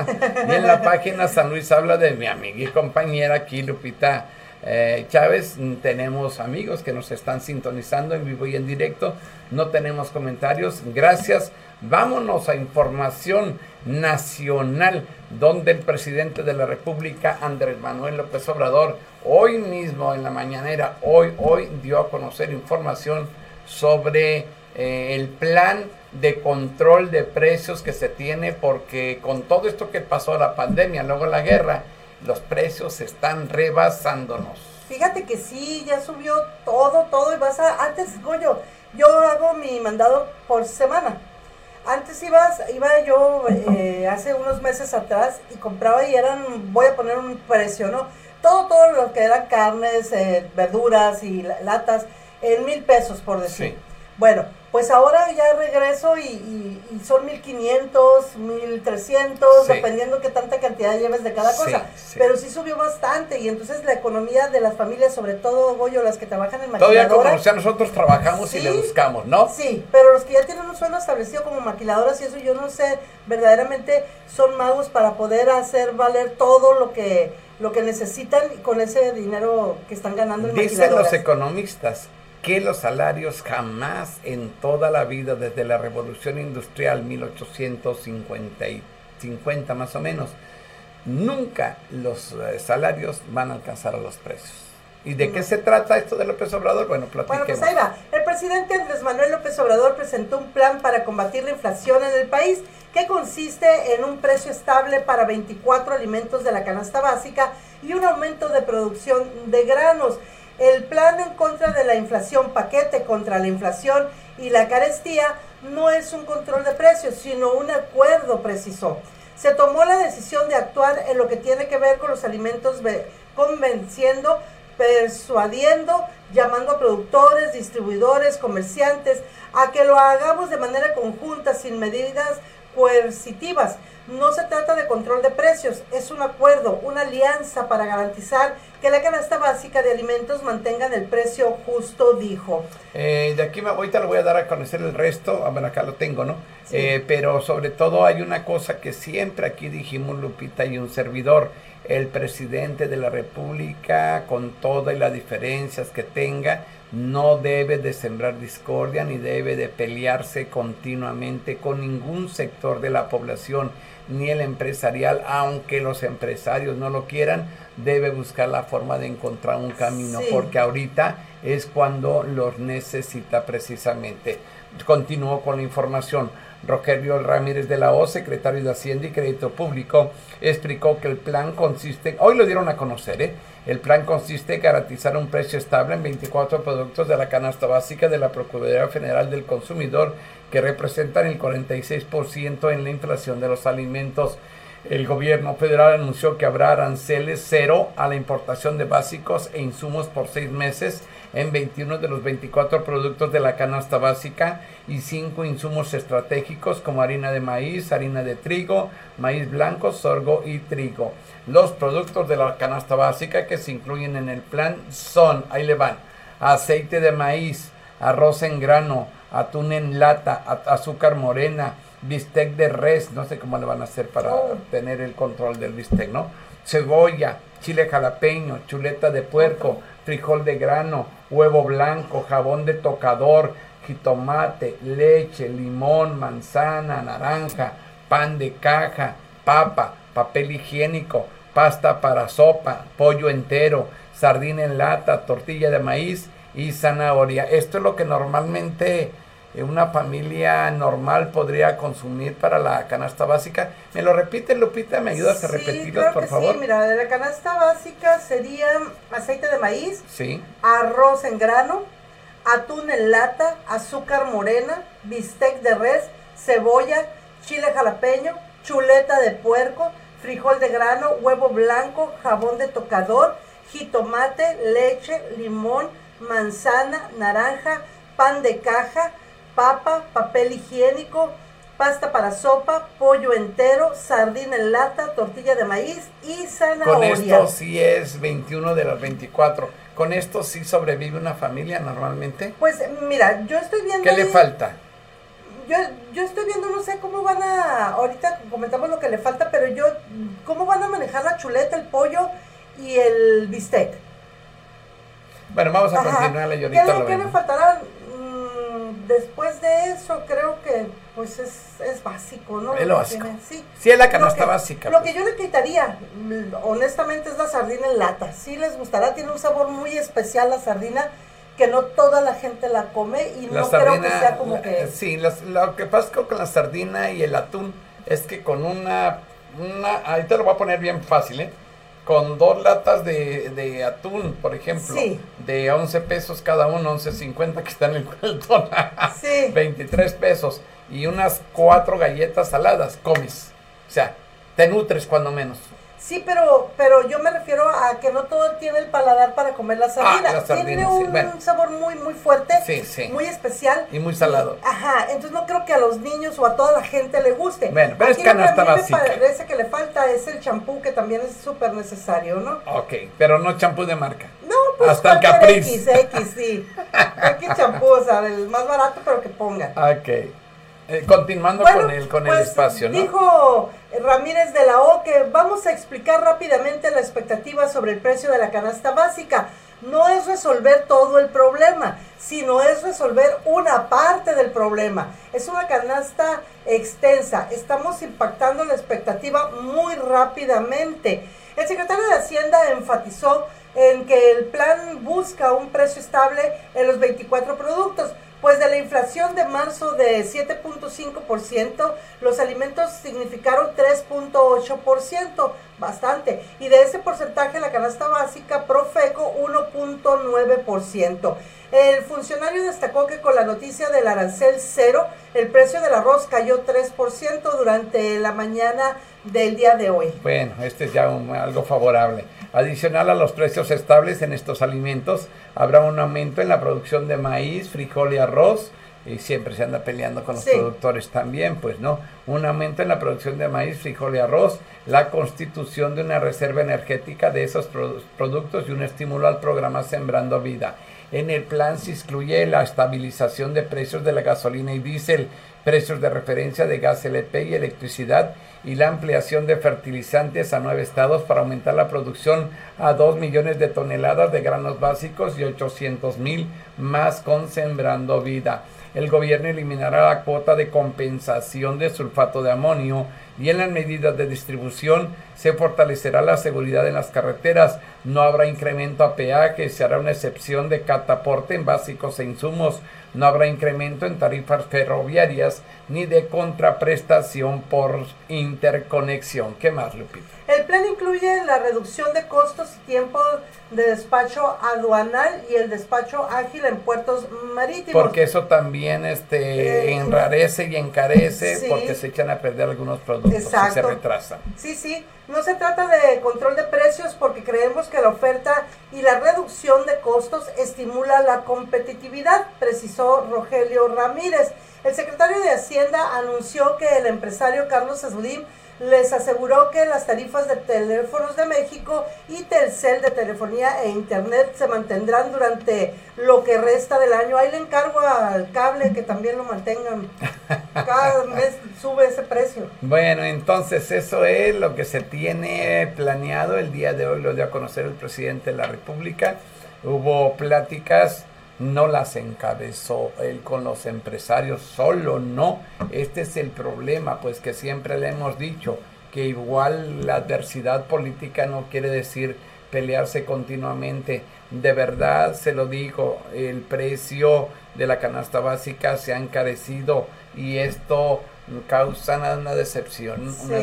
y en la página San Luis habla de mi amiga y compañera aquí, Lupita eh, Chávez. Tenemos amigos que nos están sintonizando en vivo y en directo. No tenemos comentarios. Gracias. Vámonos a información nacional, donde el presidente de la República, Andrés Manuel López Obrador, hoy mismo en la mañanera, hoy, hoy dio a conocer información sobre eh, el plan de control de precios que se tiene porque con todo esto que pasó la pandemia, luego la guerra, los precios están rebasándonos. Fíjate que sí, ya subió todo, todo y vas a... Antes, Goyo, yo hago mi mandado por semana. Antes ibas, iba yo eh, hace unos meses atrás y compraba y eran, voy a poner un precio, ¿no? Todo, todo lo que eran carnes, eh, verduras y la- latas, en mil pesos, por decir. Sí. Bueno, pues ahora ya regreso y, y- y son 1500, 1300, Sí. dependiendo qué tanta cantidad lleves de cada cosa. sí. Pero sí subió bastante y entonces la economía de las familias, sobre todo Goyo, las que trabajan en Todavía como sea, nosotros trabajamos y le buscamos, ¿no? Sí, pero los que ya tienen un sueldo establecido como maquiladoras y eso yo no sé, verdaderamente son magos para poder hacer valer todo lo que lo que necesitan con ese dinero que están ganando en Dicen maquiladoras. los economistas que los salarios jamás en toda la vida, desde la revolución industrial 1850 y 50 más o menos, nunca los eh, salarios van a alcanzar a los precios. ¿Y de qué se trata esto de López Obrador? Bueno, Bueno, platiquemos. pues ahí va. El presidente Andrés Manuel López Obrador presentó un plan para combatir la inflación en el país que consiste en un precio estable para 24 alimentos de la canasta básica y un aumento de producción de granos. El plan en contra de la inflación, paquete contra la inflación y la carestía, no es un control de precios, sino un acuerdo, precisó. Se tomó la decisión de actuar en lo que tiene que ver con los alimentos, ve- convenciendo, persuadiendo, llamando a productores, distribuidores, comerciantes, a que lo hagamos de manera conjunta, sin medidas coercitivas, No se trata de control de precios, es un acuerdo, una alianza para garantizar que la canasta básica de alimentos mantengan el precio justo, dijo. Eh, de aquí me, ahorita le voy a dar a conocer el resto, a ver, acá lo tengo, ¿no? Eh, pero sobre todo hay una cosa que siempre aquí dijimos, Lupita, y un servidor, el presidente de la República, con todas las diferencias que tenga, no debe de sembrar discordia ni debe de pelearse continuamente con ningún sector de la población ni el empresarial, aunque los empresarios no lo quieran, debe buscar la forma de encontrar un camino, porque ahorita es cuando los necesita precisamente. Continúo con la información. Rogelio Ramírez de la O, secretario de Hacienda y Crédito Público, explicó que el plan consiste, hoy lo dieron a conocer, ¿eh? el plan consiste en garantizar un precio estable en 24 productos de la canasta básica de la Procuraduría Federal del Consumidor que representan el 46% en la inflación de los alimentos. El gobierno federal anunció que habrá aranceles cero a la importación de básicos e insumos por seis meses en 21 de los 24 productos de la canasta básica y cinco insumos estratégicos como harina de maíz, harina de trigo, maíz blanco, sorgo y trigo. Los productos de la canasta básica que se incluyen en el plan son, ahí le van, aceite de maíz, arroz en grano, atún en lata, azúcar morena, bistec de res, no sé cómo le van a hacer para oh. tener el control del bistec, ¿no? Cebolla, chile jalapeño, chuleta de puerco, frijol de grano, huevo blanco, jabón de tocador, jitomate, leche, limón, manzana, naranja, pan de caja, papa, papel higiénico, pasta para sopa, pollo entero, sardina en lata, tortilla de maíz y zanahoria. Esto es lo que normalmente una familia normal podría consumir para la canasta básica. ¿Me lo repite, Lupita? ¿Me ayudas a repetirlo, por favor? Sí, mira, de la canasta básica sería aceite de maíz, sí. arroz en grano, atún en lata, azúcar morena, bistec de res, cebolla, chile jalapeño, chuleta de puerco, frijol de grano, huevo blanco, jabón de tocador, jitomate, leche, limón, manzana, naranja, pan de caja, papa, papel higiénico, pasta para sopa, pollo entero, sardina en lata, tortilla de maíz y zanahoria. Con esto sí es 21 de los 24. ¿Con esto sí sobrevive una familia normalmente? Pues mira, yo estoy viendo... ¿Qué le falta? Yo, yo estoy viendo, no sé cómo van a, ahorita comentamos lo que le falta, pero yo, ¿cómo van a manejar la chuleta, el pollo y el bistec? Bueno, vamos a continuar y ahorita ¿Qué, me faltará? Después de eso, creo que pues es, es básico, ¿no? Es lo básico. Sí, sí, es la canasta básica. Lo que yo le quitaría, mm, honestamente, es la sardina en lata. Sí les gustará, tiene un sabor muy especial la sardina que no toda la gente la come y no creo que sea como que... Sí, lo que pasa con la sardina y el atún es que con una, una... Ahorita lo voy a poner bien fácil, ¿eh? Con dos latas de, de atún, por ejemplo, de 11 pesos cada uno, 11.50 que están en el cueltón, sí. 23 pesos, y unas cuatro galletas saladas, comes. O sea, te nutres cuando menos. Sí, pero, pero yo me refiero a que no todo tiene el paladar para comer la sardina. Ah, tiene un, sabor muy, muy fuerte, muy especial. Y muy salado. ajá, entonces no creo que a los niños o a toda la gente le guste. Bueno, pero es canasta básica. me parece que le falta es el champú, que también es súper necesario, ¿no? Ok, pero no champú de marca. No, pues Hasta el Caprice. X, X, sí. X champú, o sea, el más barato, pero que ponga. Ok. Eh, continuando con el, con el pues, espacio, ¿no? Dijo Ramírez de la O que vamos a explicar rápidamente la expectativa sobre el precio de la canasta básica. No es resolver todo el problema, sino es resolver una parte del problema. Es una canasta extensa. Estamos impactando la expectativa muy rápidamente. El secretario de Hacienda enfatizó en que el plan busca un precio estable en los 24 productos pues de la inflación de marzo de 7.5%, los alimentos significaron 3.8%, bastante. Y de ese porcentaje la canasta básica Profeco 1.9%. El funcionario destacó que con la noticia del arancel cero, el precio del arroz cayó 3% durante la mañana del día de hoy. Bueno, este es ya algo favorable. Adicional a los precios estables en estos alimentos, habrá un aumento en la producción de maíz, frijol y arroz y siempre se anda peleando con los productores también, pues no, un aumento en la producción de maíz, frijol y arroz, la constitución de una reserva energética de esos productos y un estímulo al programa Sembrando Vida. En el plan se incluye la estabilización de precios de la gasolina y diésel, precios de referencia de gas LP y electricidad y la ampliación de fertilizantes a nueve estados para aumentar la producción a dos millones de toneladas de granos básicos y 800 mil más con Sembrando Vida el gobierno eliminará la cuota de compensación de sulfato de amonio y en las medidas de distribución se fortalecerá la seguridad en las carreteras, no habrá incremento a peaje, se hará una excepción de cataporte en básicos e insumos, no habrá incremento en tarifas ferroviarias ni de contraprestación por interconexión. ¿Qué más, Lupita? El plan incluye la reducción de costos y tiempo de despacho aduanal y el despacho ágil en puertos marítimos. Porque eso también este, eh, enrarece y encarece porque se echan a perder algunos productos y se retrasan. Sí, sí. No se trata de control de precios porque creemos que la oferta y la reducción de costos estimula la competitividad, precisó Rogelio Ramírez. El secretario de Hacienda anunció que el empresario Carlos Slim les aseguró que las tarifas de teléfonos de México y Telcel de telefonía e internet se mantendrán durante lo que resta del año. Ahí le encargo al cable que también lo mantengan. Cada mes sube ese precio. Bueno, entonces eso es lo que se tiene planeado. El día de hoy lo dio a conocer el presidente de la República. Hubo pláticas no las encabezó él con los empresarios, solo no. Este es el problema, pues que siempre le hemos dicho que igual la adversidad política no quiere decir pelearse continuamente. De verdad, se lo digo, el precio de la canasta básica se ha encarecido y esto causa una decepción, una,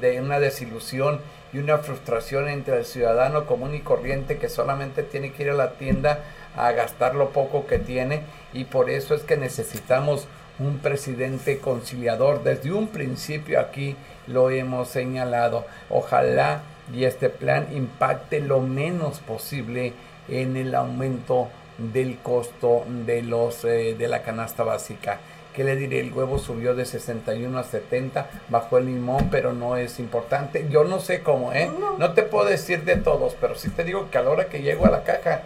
de, una desilusión y una frustración entre el ciudadano común y corriente que solamente tiene que ir a la tienda a gastar lo poco que tiene y por eso es que necesitamos un presidente conciliador. Desde un principio aquí lo hemos señalado. Ojalá y este plan impacte lo menos posible en el aumento del costo de los eh, de la canasta básica. ¿Qué le diré? El huevo subió de 61 a 70, bajó el limón, pero no es importante. Yo no sé cómo, ¿eh? No te puedo decir de todos, pero sí te digo que a la hora que llego a la caja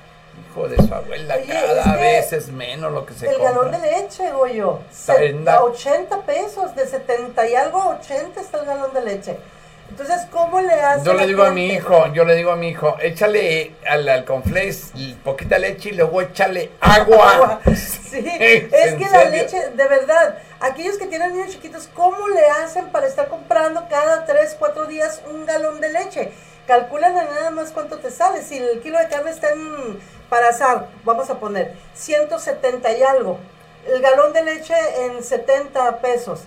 Hijo de su abuela, cada vez es menos lo que se el compra. El galón de leche, Goyo. A 80 pesos, de 70 y algo a 80 está el galón de leche. Entonces, ¿cómo le hace? Yo le digo a mi hijo, yo le digo a mi hijo, échale al, al poquita leche y luego échale agua. Sí, es que la leche, de verdad, aquellos que tienen niños chiquitos, ¿cómo le hacen para estar comprando cada 3, 4 días un galón de leche? Calculan nada más cuánto te sale. Si el kilo de carne está en, para azar, vamos a poner 170 y algo. El galón de leche en 70 pesos.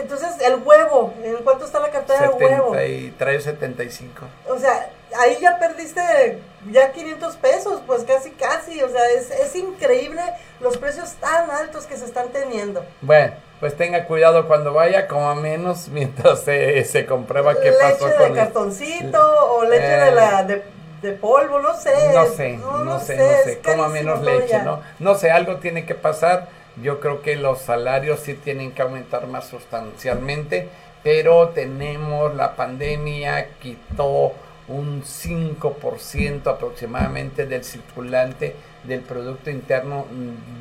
Entonces, el huevo, ¿en cuánto está la cartera de huevo? 73.75. O sea, ahí ya perdiste ya 500 pesos, pues casi, casi. O sea, es, es increíble los precios tan altos que se están teniendo. Bueno, pues tenga cuidado cuando vaya, como menos mientras se, se comprueba qué pasó con Leche de cartoncito o leche de la... De, de polvo, no sé. No sé, no, sé, no sé, coma menos leche, ¿no? No sé, algo tiene que pasar yo creo que los salarios sí tienen que aumentar más sustancialmente, pero tenemos la pandemia, quitó un 5% aproximadamente del circulante del Producto Interno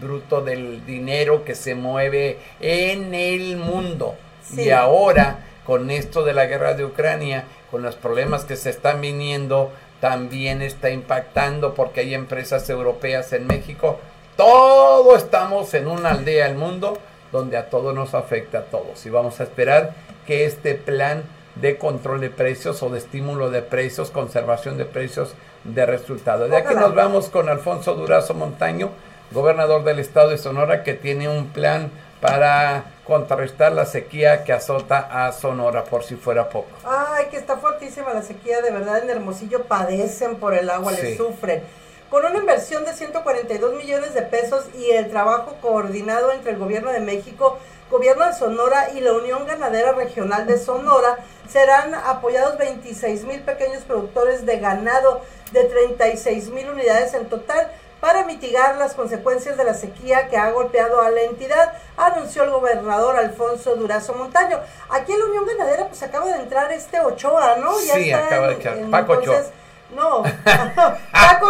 Bruto del dinero que se mueve en el mundo. Y ahora, con esto de la guerra de Ucrania, con los problemas que se están viniendo, también está impactando porque hay empresas europeas en México todo estamos en una aldea del mundo donde a todo nos afecta a todos. Y vamos a esperar que este plan de control de precios o de estímulo de precios, conservación de precios, de resultado. De aquí nos vamos con Alfonso Durazo Montaño, gobernador del estado de Sonora, que tiene un plan para contrarrestar la sequía que azota a Sonora, por si fuera poco. Ay, que está fuertísima la sequía, de verdad, en Hermosillo padecen por el agua, le sufren. Con una inversión de 142 millones de pesos y el trabajo coordinado entre el Gobierno de México, Gobierno de Sonora y la Unión Ganadera Regional de Sonora, serán apoyados 26 mil pequeños productores de ganado de 36 mil unidades en total para mitigar las consecuencias de la sequía que ha golpeado a la entidad, anunció el gobernador Alfonso Durazo Montaño. Aquí en la Unión Ganadera pues acaba de entrar este Ochoa, ¿no? sí, acaba de entrar. Paco Ochoa. No, Paco,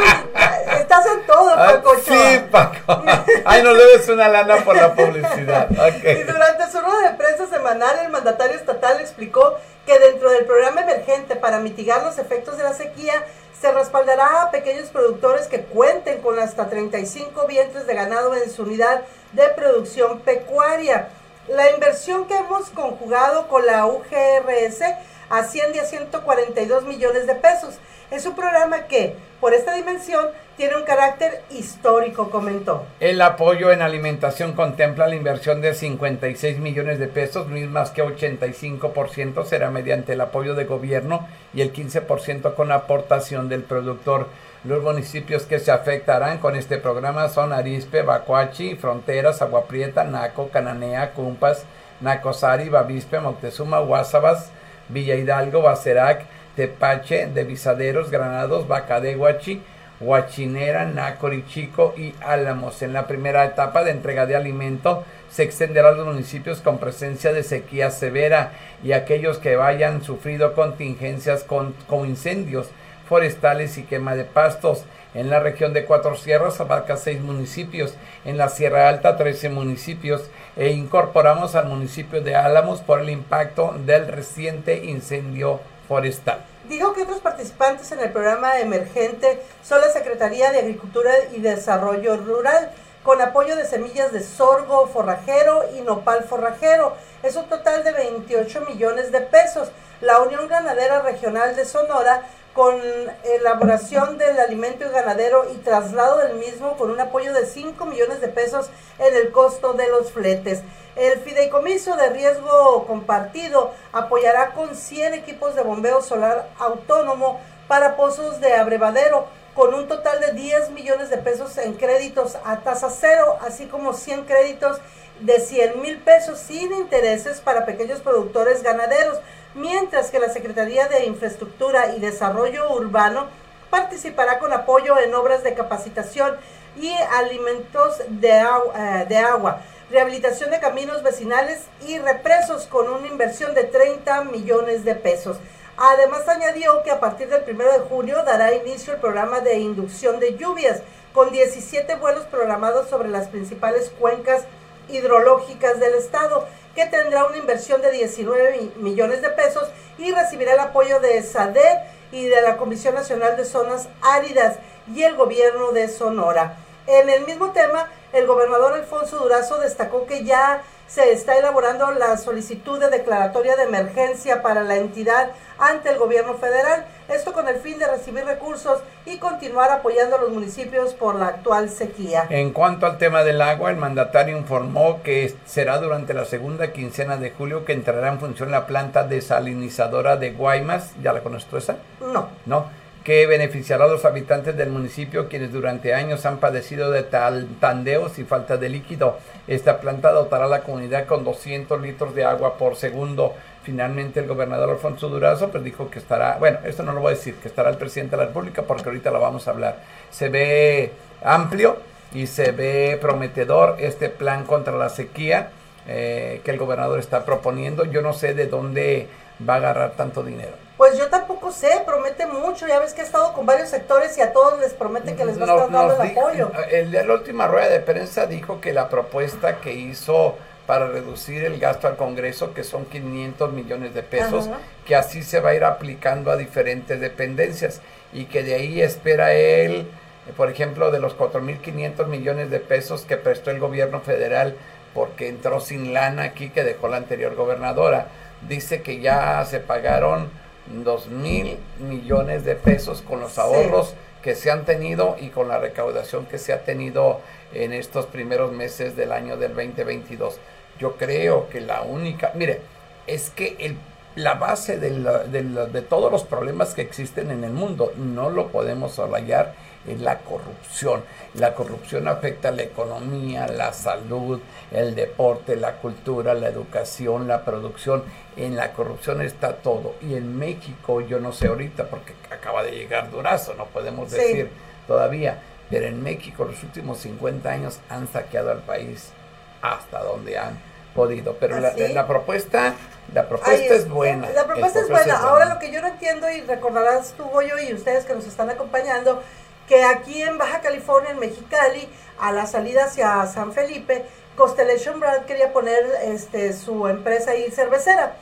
estás en todo, ah, Paco Ochoa. Sí, Paco. Ay, no debes una lana por la publicidad. Y durante su rueda de prensa semanal, el mandatario estatal explicó que dentro del programa emergente para mitigar los efectos de la sequía, se respaldará a pequeños productores que cuenten con hasta 35 vientres de ganado en su unidad de producción pecuaria. La inversión que hemos conjugado con la UGRS asciende a 142 millones de pesos. Es un programa que, por esta dimensión, tiene un carácter histórico, comentó. El apoyo en alimentación contempla la inversión de 56 millones de pesos, mismas que 85% será mediante el apoyo de gobierno y el 15% con aportación del productor. Los municipios que se afectarán con este programa son Arispe, Bacuachi, Fronteras, Agua Prieta, Naco, Cananea, Cumpas, Nacosari, Bavispe, Moctezuma, Guasabas, Villa Hidalgo, Bacerac, Tepache, de Visaderos, Granados, Bacadehuachi, Huachinera, Nacorichico y Álamos. En la primera etapa de entrega de alimento se extenderá a los municipios con presencia de sequía severa y aquellos que hayan sufrido contingencias con, con incendios forestales y quema de pastos. En la región de Cuatro Sierras abarca seis municipios, en la Sierra Alta trece municipios e incorporamos al municipio de Álamos por el impacto del reciente incendio forestal. Que otros participantes en el programa emergente son la Secretaría de Agricultura y Desarrollo Rural, con apoyo de semillas de sorgo forrajero y nopal forrajero. Es un total de 28 millones de pesos. La Unión Ganadera Regional de Sonora con elaboración del alimento y ganadero y traslado del mismo con un apoyo de 5 millones de pesos en el costo de los fletes. El fideicomiso de riesgo compartido apoyará con 100 equipos de bombeo solar autónomo para pozos de abrevadero con un total de 10 millones de pesos en créditos a tasa cero, así como 100 créditos de 100 mil pesos sin intereses para pequeños productores ganaderos mientras que la Secretaría de Infraestructura y Desarrollo Urbano participará con apoyo en obras de capacitación y alimentos de, agua, eh, agua, rehabilitación de caminos vecinales y represos con una inversión de 30 millones de pesos. Además añadió que a partir del 1 de junio dará inicio el programa de inducción de lluvias con 17 vuelos programados sobre las principales cuencas hidrológicas del estado que tendrá una inversión de 19 millones de pesos y recibirá el apoyo de SADER y de la Comisión Nacional de Zonas Áridas y el gobierno de Sonora. En el mismo tema, el gobernador Alfonso Durazo destacó que ya se está elaborando la solicitud de declaratoria de emergencia para la entidad ante el gobierno federal, esto con el fin de recibir recursos y continuar apoyando a los municipios por la actual sequía. En cuanto al tema del agua, el mandatario informó que será durante la segunda quincena de julio que entrará en función la planta desalinizadora de Guaymas. ¿Ya la conoces esa? No. No que beneficiará a los habitantes del municipio quienes durante años han padecido de tal, tandeos y falta de líquido. Esta planta dotará a la comunidad con 200 litros de agua por segundo. Finalmente el gobernador Alfonso Durazo pues dijo que estará, bueno, esto no lo voy a decir, que estará el presidente de la República porque ahorita lo vamos a hablar. Se ve amplio y se ve prometedor este plan contra la sequía eh, que el gobernador está proponiendo. Yo no sé de dónde va a agarrar tanto dinero. Pues yo tampoco sé, promete mucho. Ya ves que ha estado con varios sectores y a todos les promete que les va a estar dando el apoyo. El, la última rueda de prensa dijo que la propuesta que hizo para reducir el gasto al Congreso, que son 500 millones de pesos, que así se va a ir aplicando a diferentes dependencias y que de ahí espera él, por ejemplo, de los 4.500 millones de pesos que prestó el gobierno federal porque entró sin lana aquí que dejó la anterior gobernadora, dice que ya se pagaron dos mil millones de pesos con los ahorros que se han tenido y con la recaudación que se ha tenido en estos primeros meses del año del 2022. Yo creo que la única, mire, es que el, la base de, de todos los problemas que existen en el mundo no lo podemos solayar es la corrupción. La corrupción afecta a la economía, la salud, el deporte, la cultura, la educación, la producción. En la corrupción está todo. Y en México, yo no sé ahorita, porque acaba de llegar Durazo, no podemos decir todavía. pero en México los últimos 50 años han saqueado al país hasta donde han podido. Pero la, la, propuesta, la propuesta es, buena. La propuesta, es, buena. Ahora lo que yo no entiendo y recordarás tú, yo y ustedes que nos están acompañando, que aquí en Baja California, en Mexicali, a la salida hacia San Felipe, Constellation Brand quería poner este, su empresa ahí cervecera.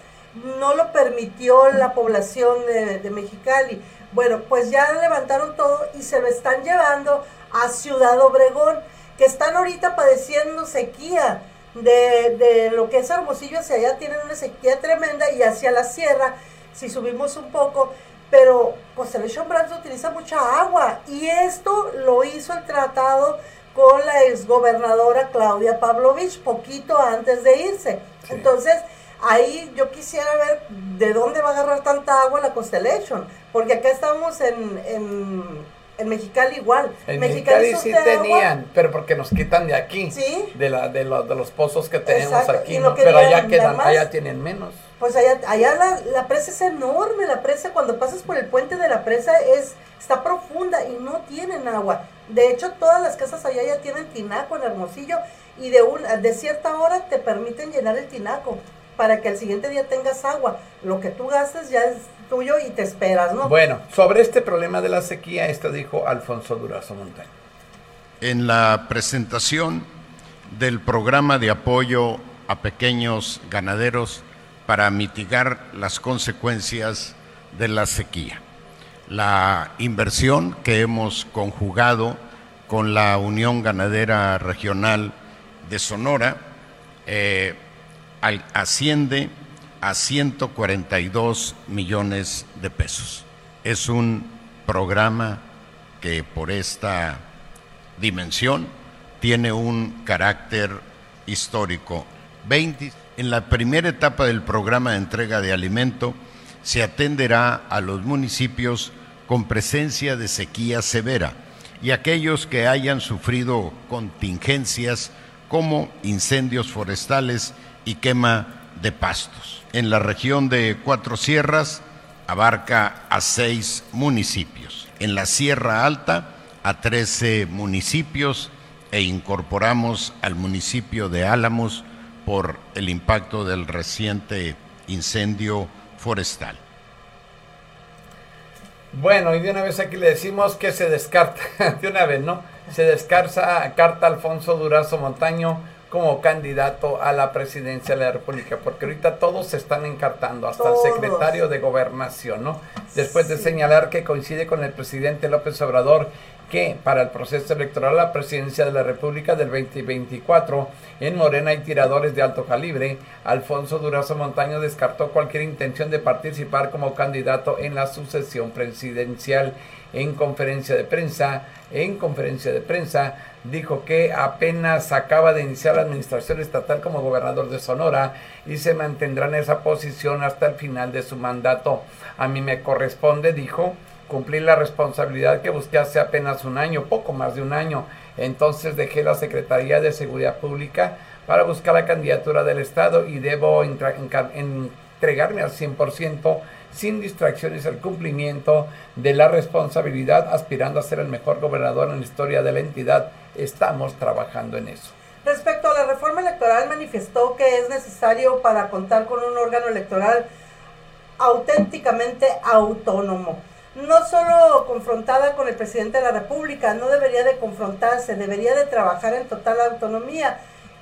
No lo permitió la población de, de Mexicali. Bueno, pues ya levantaron todo y se lo están llevando a Ciudad Obregón, que están ahorita padeciendo sequía. De, de lo que es Hermosillo hacia allá tienen una sequía tremenda y hacia la sierra, si subimos un poco, pero Constellation Brands utiliza mucha agua y esto lo hizo el tratado con la exgobernadora Claudia Pavlovich poquito antes de irse. Entonces, ahí yo quisiera ver de dónde va a agarrar tanta agua la Constellation, porque acá estamos en, en, en Mexicali igual. En Mexicali, sí tenían, pero porque nos quitan de aquí, de, la, de, de los pozos que tenemos aquí, pero allá, quedan, allá tienen menos. Pues allá, allá la, la, presa es enorme, la presa cuando pasas por el puente de la presa es está profunda y no tienen agua. De hecho, todas las casas allá ya tienen tinaco en Hermosillo y de, una, de cierta hora te permiten llenar el tinaco para que al siguiente día tengas agua. Lo que tú gastes ya es tuyo y te esperas, ¿no? Bueno, sobre este problema de la sequía, esto dijo Alfonso Durazo Montaño. En la presentación del programa de apoyo a pequeños ganaderos para mitigar las consecuencias de la sequía. La inversión que hemos conjugado con la Unión Ganadera Regional de Sonora eh, asciende a 142 millones de pesos. Es un programa que por esta dimensión tiene un carácter histórico. 20, en la primera etapa del programa de entrega de alimento se atenderá a los municipios con presencia de sequía severa y aquellos que hayan sufrido contingencias como incendios forestales y quema de pastos. En la región de Cuatro Sierras abarca a seis municipios. En la Sierra Alta a trece municipios e incorporamos al municipio de Álamos por el impacto del reciente incendio forestal. Bueno, y de una vez aquí le decimos que se descarta, de una vez, ¿no? Se descarta carta Alfonso Durazo Montaño como candidato a la presidencia de la República, porque ahorita todos se están encartando, hasta el secretario de Gobernación, ¿no? Después de señalar que coincide con el presidente López Obrador que para el proceso electoral la presidencia de la República del 2024 en Morena hay tiradores de alto calibre, Alfonso Durazo Montaño descartó cualquier intención de participar como candidato en la sucesión presidencial en conferencia de prensa. En conferencia de prensa dijo que apenas acaba de iniciar la administración estatal como gobernador de Sonora y se mantendrá en esa posición hasta el final de su mandato. A mí me corresponde, dijo, cumplir la responsabilidad que busqué hace apenas un año, poco más de un año. Entonces dejé la Secretaría de Seguridad Pública para buscar la candidatura del Estado y debo entregarme al 100% sin distracciones al cumplimiento de la responsabilidad, aspirando a ser el mejor gobernador en la historia de la entidad. Estamos trabajando en eso. Respecto a la reforma electoral, manifestó que es necesario para contar con un órgano electoral auténticamente autónomo. No solo confrontada con el presidente de la República, no debería de confrontarse, debería de trabajar en total autonomía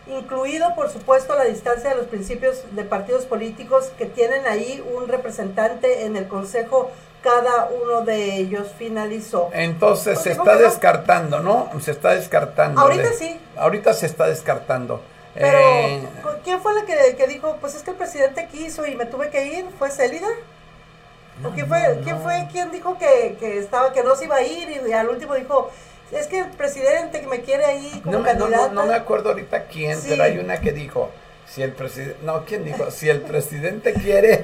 incluido por supuesto la distancia de los principios de partidos políticos que tienen ahí un representante en el Consejo, cada uno de ellos finalizó. Entonces se está descartando, ¿no? Se está descartando. Ahorita sí. Ahorita se está descartando. Pero, eh, ¿quién fue la que, que, dijo, pues es que el presidente quiso y me tuve que ir? ¿Fue Célida? ¿O quién fue, quién fue quien dijo que, que, estaba, que no se iba a ir y al último dijo, es que el presidente que me quiere ahí como no, candidata. No, no, me acuerdo ahorita quién, pero hay una que dijo, si el presidente, no, ¿quién dijo? Si el presidente quiere,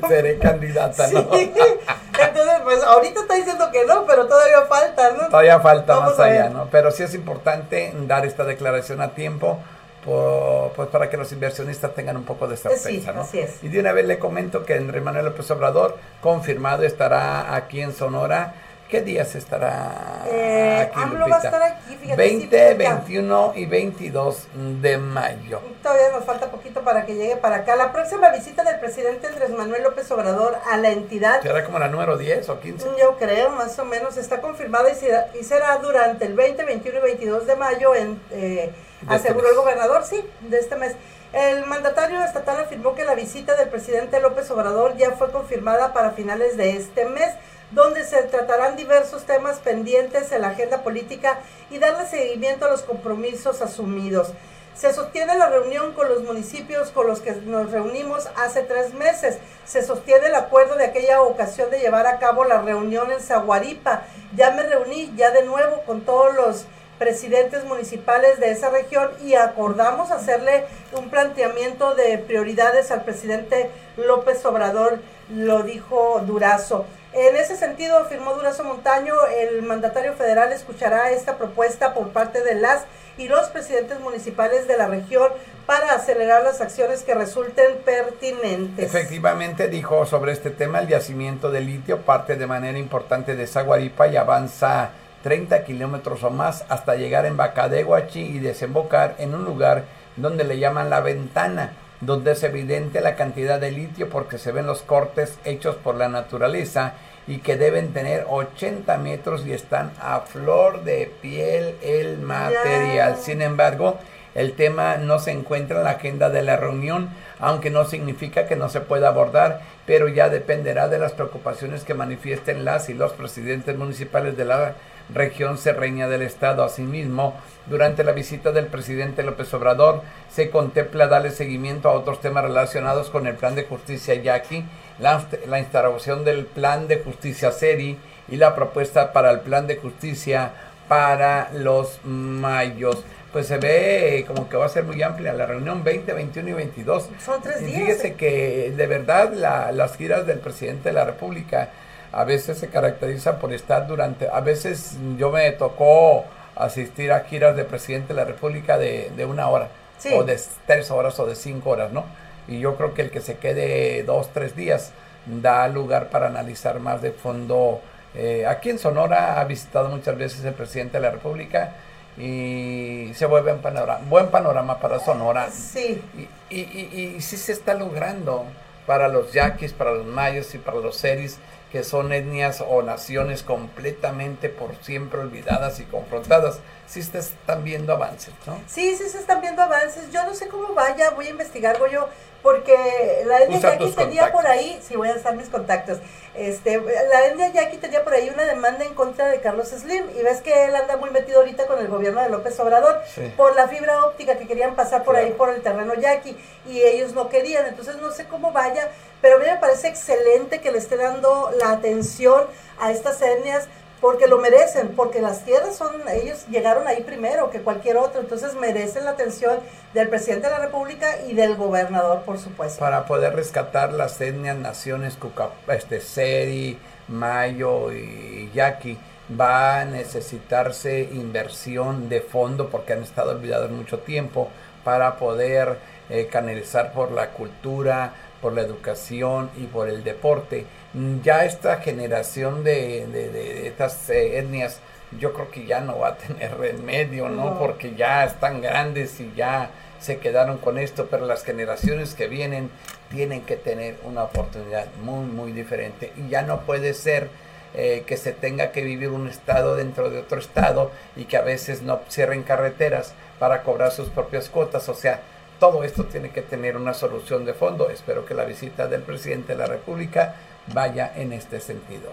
seré candidata, ¿no? Entonces, pues ahorita está diciendo que no, pero todavía falta, ¿no? Todavía falta más allá, ¿no? Pero sí es importante dar esta declaración a tiempo. Pues para que los inversionistas tengan un poco de certeza, ¿no? Así es. Y de una vez le comento que Andrés Manuel López Obrador, confirmado, estará aquí en Sonora ¿Qué días estará Eh, aquí, AMLO va a estar aquí, fíjate, 20, sí, fíjate. 21 y 22 de mayo. Todavía nos falta poquito para que llegue para acá. La próxima visita del presidente Andrés Manuel López Obrador a la entidad ¿Será como la número 10 o 15? Yo creo, más o menos, está confirmada y será, y será durante el 20, 21 y 22 de mayo, en, eh, De este aseguró el mes. gobernador, sí, de este mes. El mandatario estatal afirmó que la visita del presidente López Obrador ya fue confirmada para finales de este mes, donde se tratarán diversos temas pendientes en la agenda política y darle seguimiento a los compromisos asumidos. Se sostiene la reunión con los municipios con los que nos reunimos hace tres meses. Se sostiene el acuerdo de aquella ocasión de llevar a cabo la reunión en Zaguaripa. Ya me reuní ya de nuevo con todos los presidentes municipales de esa región y acordamos hacerle un planteamiento de prioridades al presidente López Obrador, lo dijo Durazo. En ese sentido, afirmó Durazo Montaño, el mandatario federal escuchará esta propuesta por parte de las y los presidentes municipales de la región para acelerar las acciones que resulten pertinentes. Efectivamente dijo sobre este tema el yacimiento de litio parte de manera importante de Zaguaripa y avanza 30 kilómetros o más hasta llegar en Bacadehuachi y desembocar en un lugar donde le llaman la ventana, donde es evidente la cantidad de litio porque se ven los cortes hechos por la naturaleza y que deben tener 80 metros y están a flor de piel el material. Sin embargo, el tema no se encuentra en la agenda de la reunión, aunque no significa que no se pueda abordar, pero ya dependerá de las preocupaciones que manifiesten las y los presidentes municipales de la región serreña del estado. Asimismo, durante la visita del presidente López Obrador, se contempla darle seguimiento a otros temas relacionados con el plan de justicia Yaqui, la, la instauración del plan de justicia SERI y la propuesta para el plan de justicia para los mayos. Pues se ve como que va a ser muy amplia la reunión 20, 21 y 22. Son tres Y días. Fíjese que de verdad la- las giras del presidente de la República a veces se caracterizan por estar durante, a veces yo me tocó asistir a giras de presidente de la República de, de una hora, Sí. o de tres horas o de cinco horas, ¿no? Y yo creo que el que se quede dos, tres días da lugar para analizar más de fondo. Eh, aquí en Sonora ha visitado muchas veces el presidente de la República y se vuelve un panorama, buen panorama para Sonora. Sí, Y, y, y, y sí se está logrando para los yaquis, para los mayos y para los seris, que son etnias o naciones completamente por siempre olvidadas y confrontadas. Sí se están viendo avances, ¿no? sí, sí se están viendo avances. Yo no sé cómo vaya, voy a investigar, Goyo, porque la Yaqui tus tenía por ahí, sí voy a usar mis contactos, este, la etnia Yaqui tenía por ahí una demanda en contra de Carlos Slim, y ves que él anda muy metido ahorita con el gobierno de López Obrador, Sí. por la fibra óptica que querían pasar por Claro. ahí por el terreno Yaqui, y ellos no querían, entonces no sé cómo vaya, pero a mí me parece excelente que le esté dando la atención a estas etnias, porque lo merecen, porque las tierras son, ellos llegaron ahí primero que cualquier otro, entonces merecen la atención del presidente de la República y del gobernador, por supuesto. Para poder rescatar las etnias, naciones, Cuca, este, Seri, Mayo y Yaqui, va a necesitarse inversión de fondo porque han estado olvidados mucho tiempo para poder eh, canalizar por la cultura, por la educación y por el deporte. Mm, Ya esta generación de, de- de- de estas eh, etnias, yo creo que ya no va a tener remedio, ¿no? No. Porque ya están grandes y ya se quedaron con esto, pero las generaciones que vienen tienen que tener una oportunidad muy, muy diferente. Y ya no puede ser eh, que se tenga que vivir un estado dentro de otro estado y que a veces no cierren carreteras para cobrar sus propias cuotas. O sea, todo esto tiene que tener una solución de fondo. Espero que la visita del presidente de la República vaya en este sentido.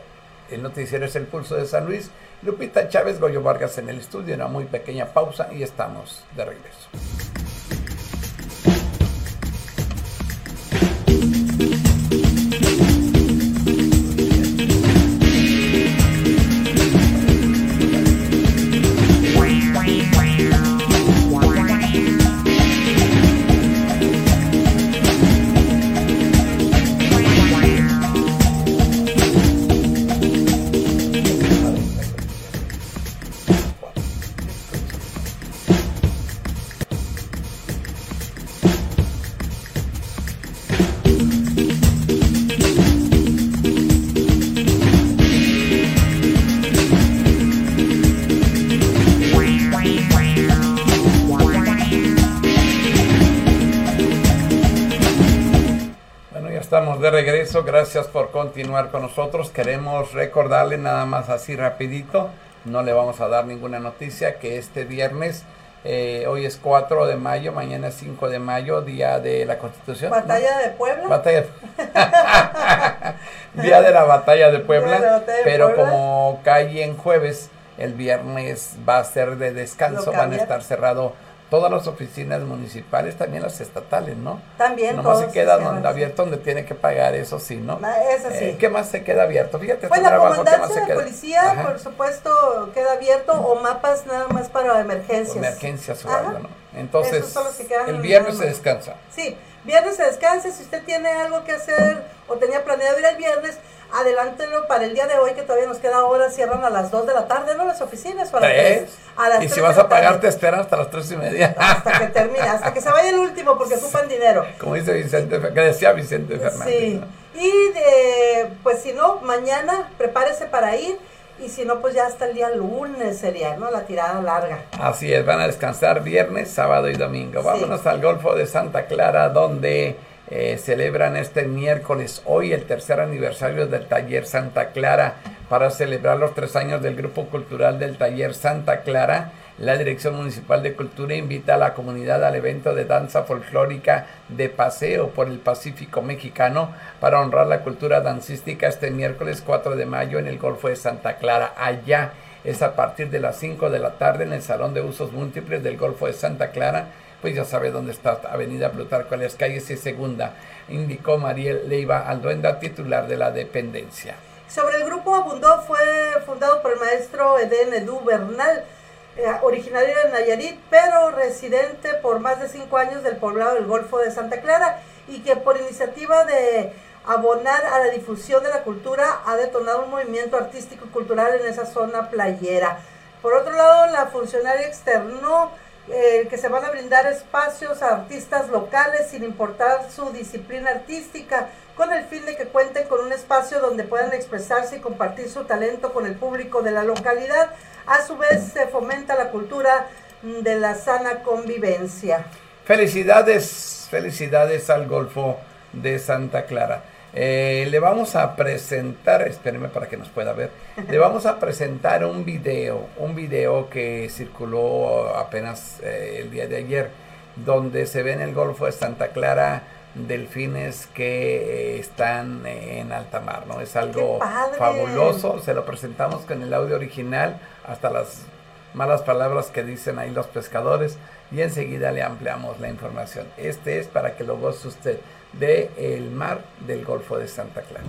El noticiero es el pulso de San Luis. Lupita Chávez, Goyo Vargas en el estudio, una muy pequeña pausa y estamos de regreso. Regreso, gracias por continuar con nosotros. Queremos recordarle nada más así rapidito, no le vamos a dar ninguna noticia, que este viernes, eh, hoy es 4 de mayo, mañana es 5 de mayo, día de la Constitución. Batalla de Puebla. Batalla. día de la Batalla de Puebla, Día de la Batalla de pero Puebla. como cae en jueves, el viernes va a ser de descanso, van a estar cerrado todas las oficinas municipales, también las estatales, ¿no? También Nomás todos se queda donde abierto donde tiene que pagar, eso sí, ¿no? Ma- Eso sí. Eh, ¿Qué más se queda abierto? Fíjate, Pues la trabajo, ¿qué más comandancia de policía, Ajá. por supuesto, queda abierto o mapas nada más para emergencias. Emergencias o Ajá. algo, ¿no? Entonces, el viernes se descansa. Sí, viernes se descansa. Si usted tiene algo que hacer o tenía planeado ir el viernes, adelántelo para el día de hoy, que todavía nos queda horas. Cierran a las 2 de la tarde, ¿no? Las oficinas o a las ¿Tres? 3. A las Y si vas a la tarde. pagar, te esperan hasta las tres y media. Hasta que termine, hasta que se vaya el último, porque ocupan dinero. Como dice Vicente, que decía Vicente Fernández. Sí. ¿no? Y de, pues si no, mañana prepárese para ir. Y si no, pues ya hasta el día lunes sería, ¿no? La tirada larga. Así es, van a descansar viernes, sábado y domingo. Vámonos al Golfo de Santa Clara, donde eh, celebran este miércoles, hoy, el tercer aniversario del Taller Santa Clara. Para celebrar los tres años del Grupo Cultural del Taller Santa Clara, la Dirección Municipal de Cultura invita a la comunidad al evento de danza folclórica de paseo por el Pacífico Mexicano para honrar la cultura dancística este miércoles 4 de mayo en el Golfo de Santa Clara. Allá es a partir de las 5 de la tarde en el Salón de Usos Múltiples del Golfo de Santa Clara. Pues ya sabe dónde está Avenida Plutarco, las calles y segunda, indicó Mariel Leiva Alduenda, titular de la dependencia. Sobre el grupo Abundó fue fundado por el maestro Eden Edu Bernal, eh, originario de Nayarit, pero residente por más de cinco años del poblado del Golfo de Santa Clara y que por iniciativa de abonar a la difusión de la cultura ha detonado un movimiento artístico y cultural en esa zona playera. Por otro lado, la funcionaria externó eh, que se van a brindar espacios a artistas locales sin importar su disciplina artística, con el fin de que cuenten con un espacio donde puedan expresarse y compartir su talento con el público de la localidad. A su vez, se fomenta la cultura de la sana convivencia. Felicidades, felicidades al Golfo de Santa Clara. Eh, le vamos a presentar, espérenme para que nos pueda ver, le vamos a presentar un video, un video que circuló apenas eh, el día de ayer, donde se ve en el Golfo de Santa Clara delfines que eh, están en alta mar, ¿no? Es algo fabuloso, se lo presentamos con el audio original, hasta las malas palabras que dicen ahí los pescadores y enseguida le ampliamos la información. Este es para que lo goce usted de el mar del Golfo de Santa Clara.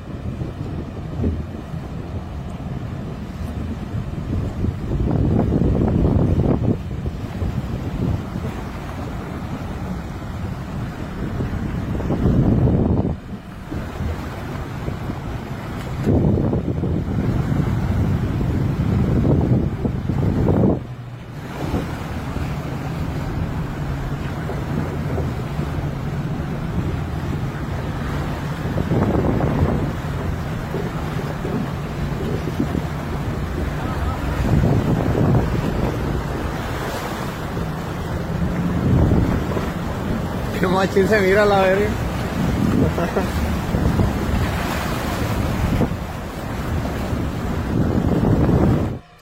Qué machín se mira la verga.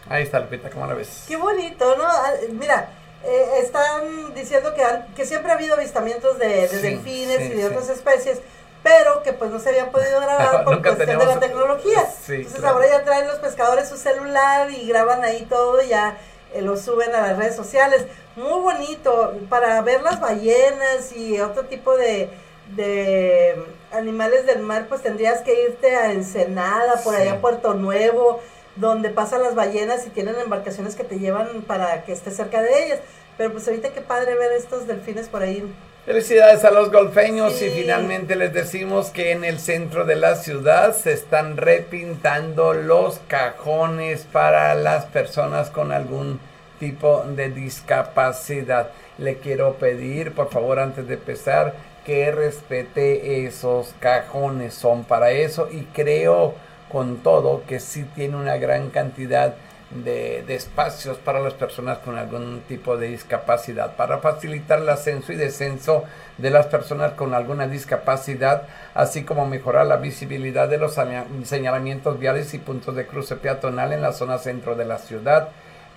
Ahí está, Lupita, ¿cómo la ves? Qué bonito, ¿no? Ah, Mira, eh, están diciendo que, han- que siempre ha habido avistamientos de, de Sí, delfines sí, y de sí. otras especies, pero que pues no se habían podido grabar por Nunca cuestión de la teníamos- tecnología. Sí, Entonces claro. ahora ya traen los pescadores su celular y graban ahí todo y ya eh, lo suben a las redes sociales. Muy bonito para ver las ballenas y otro tipo de, de animales del mar, pues tendrías que irte a Ensenada, por Sí. allá a Puerto Nuevo, donde pasan las ballenas y tienen embarcaciones que te llevan para que estés cerca de ellas. Pero pues ahorita qué padre ver estos delfines por ahí. Felicidades a los golfeños Sí. y finalmente les decimos que en el centro de la ciudad se están repintando los cajones para las personas con algún tipo de discapacidad. Le quiero pedir, por favor, antes de empezar, que respete esos cajones. Son para eso y creo con todo que sí tiene una gran cantidad de, espacios para las personas con algún tipo de discapacidad, para facilitar el ascenso y descenso de las personas con alguna discapacidad, así como mejorar la visibilidad de los señalamientos viales y puntos de cruce peatonal en la zona centro de la ciudad.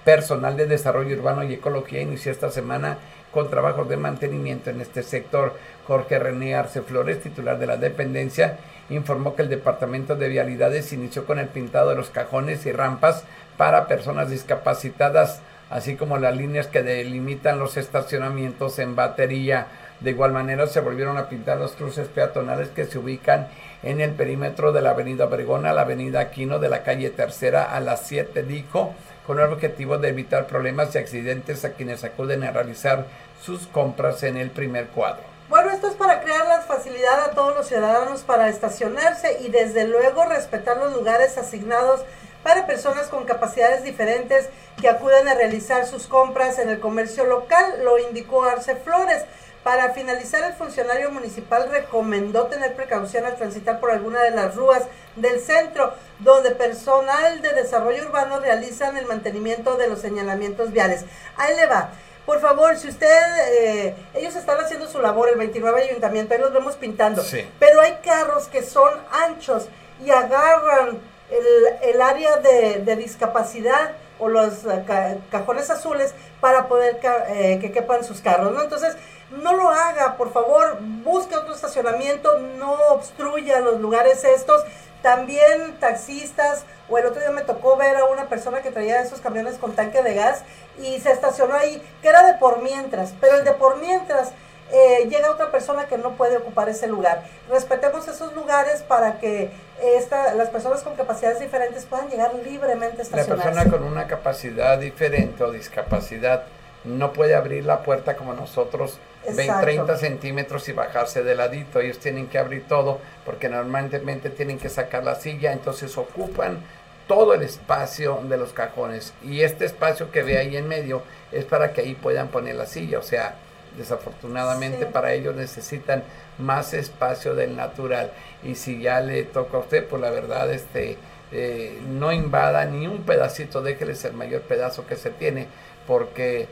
Personal de Desarrollo Urbano y Ecología inició esta semana con trabajos de mantenimiento en este sector. Jorge René Arce Flores, titular de la dependencia, informó que el Departamento de Vialidades inició con el pintado de los cajones y rampas para personas discapacitadas, así como las líneas que delimitan los estacionamientos en batería. De igual manera se volvieron a pintar los cruces peatonales que se ubican en el perímetro de la avenida Obregón a la avenida Aquino de la calle Tercera a las 7, dijo, con el objetivo de evitar problemas y accidentes a quienes acuden a realizar sus compras en el primer cuadro. Bueno, esto es para crear la facilidad a todos los ciudadanos para estacionarse y desde luego respetar los lugares asignados para personas con capacidades diferentes que acuden a realizar sus compras en el comercio local, lo indicó Arce Flores. Para finalizar, el funcionario municipal recomendó tener precaución al transitar por alguna de las ruas del centro, donde personal de desarrollo urbano realizan el mantenimiento de los señalamientos viales. Ahí le va. Por favor, si usted, eh, ellos están haciendo su labor, el 29 ayuntamiento, ahí los vemos pintando, pero hay carros que son anchos y agarran el, área de, discapacidad o los eh, cajones azules para poder eh, que quepan sus carros, ¿no? Entonces, no lo haga, por favor, busque otro estacionamiento, no obstruya los lugares estos. También taxistas, o el otro día me tocó ver a una persona que traía esos camiones con tanque de gas y se estacionó ahí, que era de por mientras, pero el de por mientras eh, llega otra persona que no puede ocupar ese lugar. Respetemos esos lugares para que esta, las personas con capacidades diferentes puedan llegar libremente a estacionarse. La persona con una capacidad diferente o discapacidad no puede abrir la puerta como nosotros 20, 30 centímetros y bajarse de ladito. Ellos tienen que abrir todo porque normalmente tienen que sacar la silla, entonces ocupan todo el espacio de los cajones. Y este espacio que ve ahí en medio es para que ahí puedan poner la silla. O sea, desafortunadamente para ellos necesitan más espacio del natural. Y si ya le toca a usted, pues la verdad, este, eh, no invada ni un pedacito, déjeles el mayor pedazo que se tiene, porque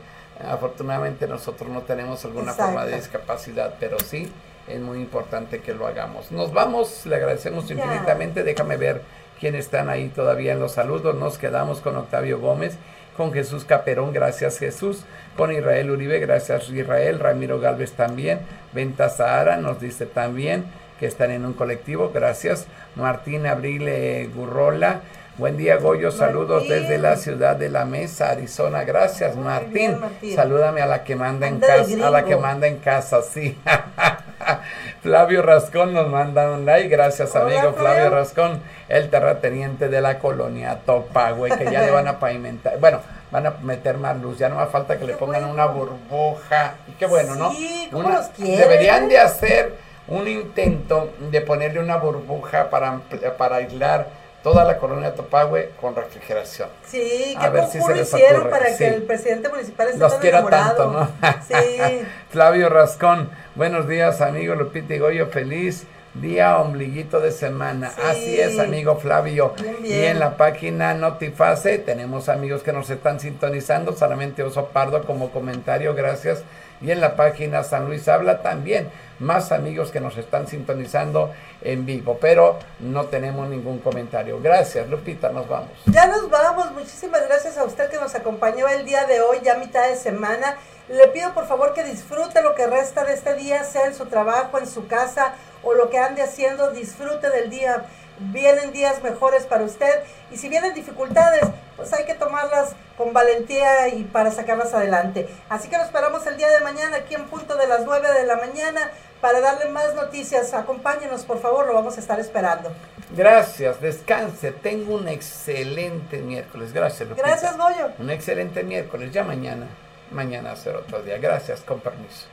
Afortunadamente nosotros no tenemos alguna forma de discapacidad, pero sí es muy importante que lo hagamos. Nos vamos, le agradecemos infinitamente. Déjame ver quiénes están ahí todavía en los saludos. Nos quedamos con Octavio Gómez, con Jesús Caperón, gracias Jesús, con Israel Uribe, gracias Israel, Ramiro Galvez también, Venta Sahara nos dice también que están en un colectivo, gracias, Martín Abril Gurrola, Buen día, Goyo. Saludos desde la ciudad de La Mesa, Arizona. Gracias, Martín. Salúdame a la que manda en casa, a la que manda en casa, sí. Flavio Rascón nos manda un like. Gracias, amigo Flavio Rascón, el terrateniente de la colonia Topagüe, que ya le van a pavimentar. Bueno, van a meter más luz. Ya no más falta que le pongan una burbuja. Y qué bueno, ¿no? deberían de hacer un intento de ponerle una burbuja para, para aislar toda la colonia Topagüe con refrigeración. Sí, qué ver si hicieron para que el presidente municipal esté Los tan quiera tanto, ¿no? Sí. Flavio Rascón, buenos días, amigo Lupita y Goyo, feliz día ombliguito de semana. Así es, amigo Flavio. Y en la página Notifase tenemos amigos que nos están sintonizando, solamente Oso Pardo como comentario, gracias. Y en la página San Luis Habla también más amigos que nos están sintonizando en vivo, pero no tenemos ningún comentario. Gracias, Lupita, nos vamos. Ya nos vamos, muchísimas gracias a usted que nos acompañó el día de hoy, ya mitad de semana. Le pido por favor que disfrute lo que resta de este día, sea en su trabajo, en su casa o lo que ande haciendo, disfrute del día vienen días mejores para usted y si vienen dificultades, pues hay que tomarlas con valentía y para sacarlas adelante. Así que lo esperamos el día de mañana aquí en punto de las 9 de la mañana para darle más noticias. Acompáñenos, por favor, lo vamos a estar esperando. Gracias, descanse. Tengo un excelente miércoles. Gracias, Lupita. Gracias, Goyo. Un excelente miércoles. Ya mañana, mañana será otro día. Gracias, con permiso.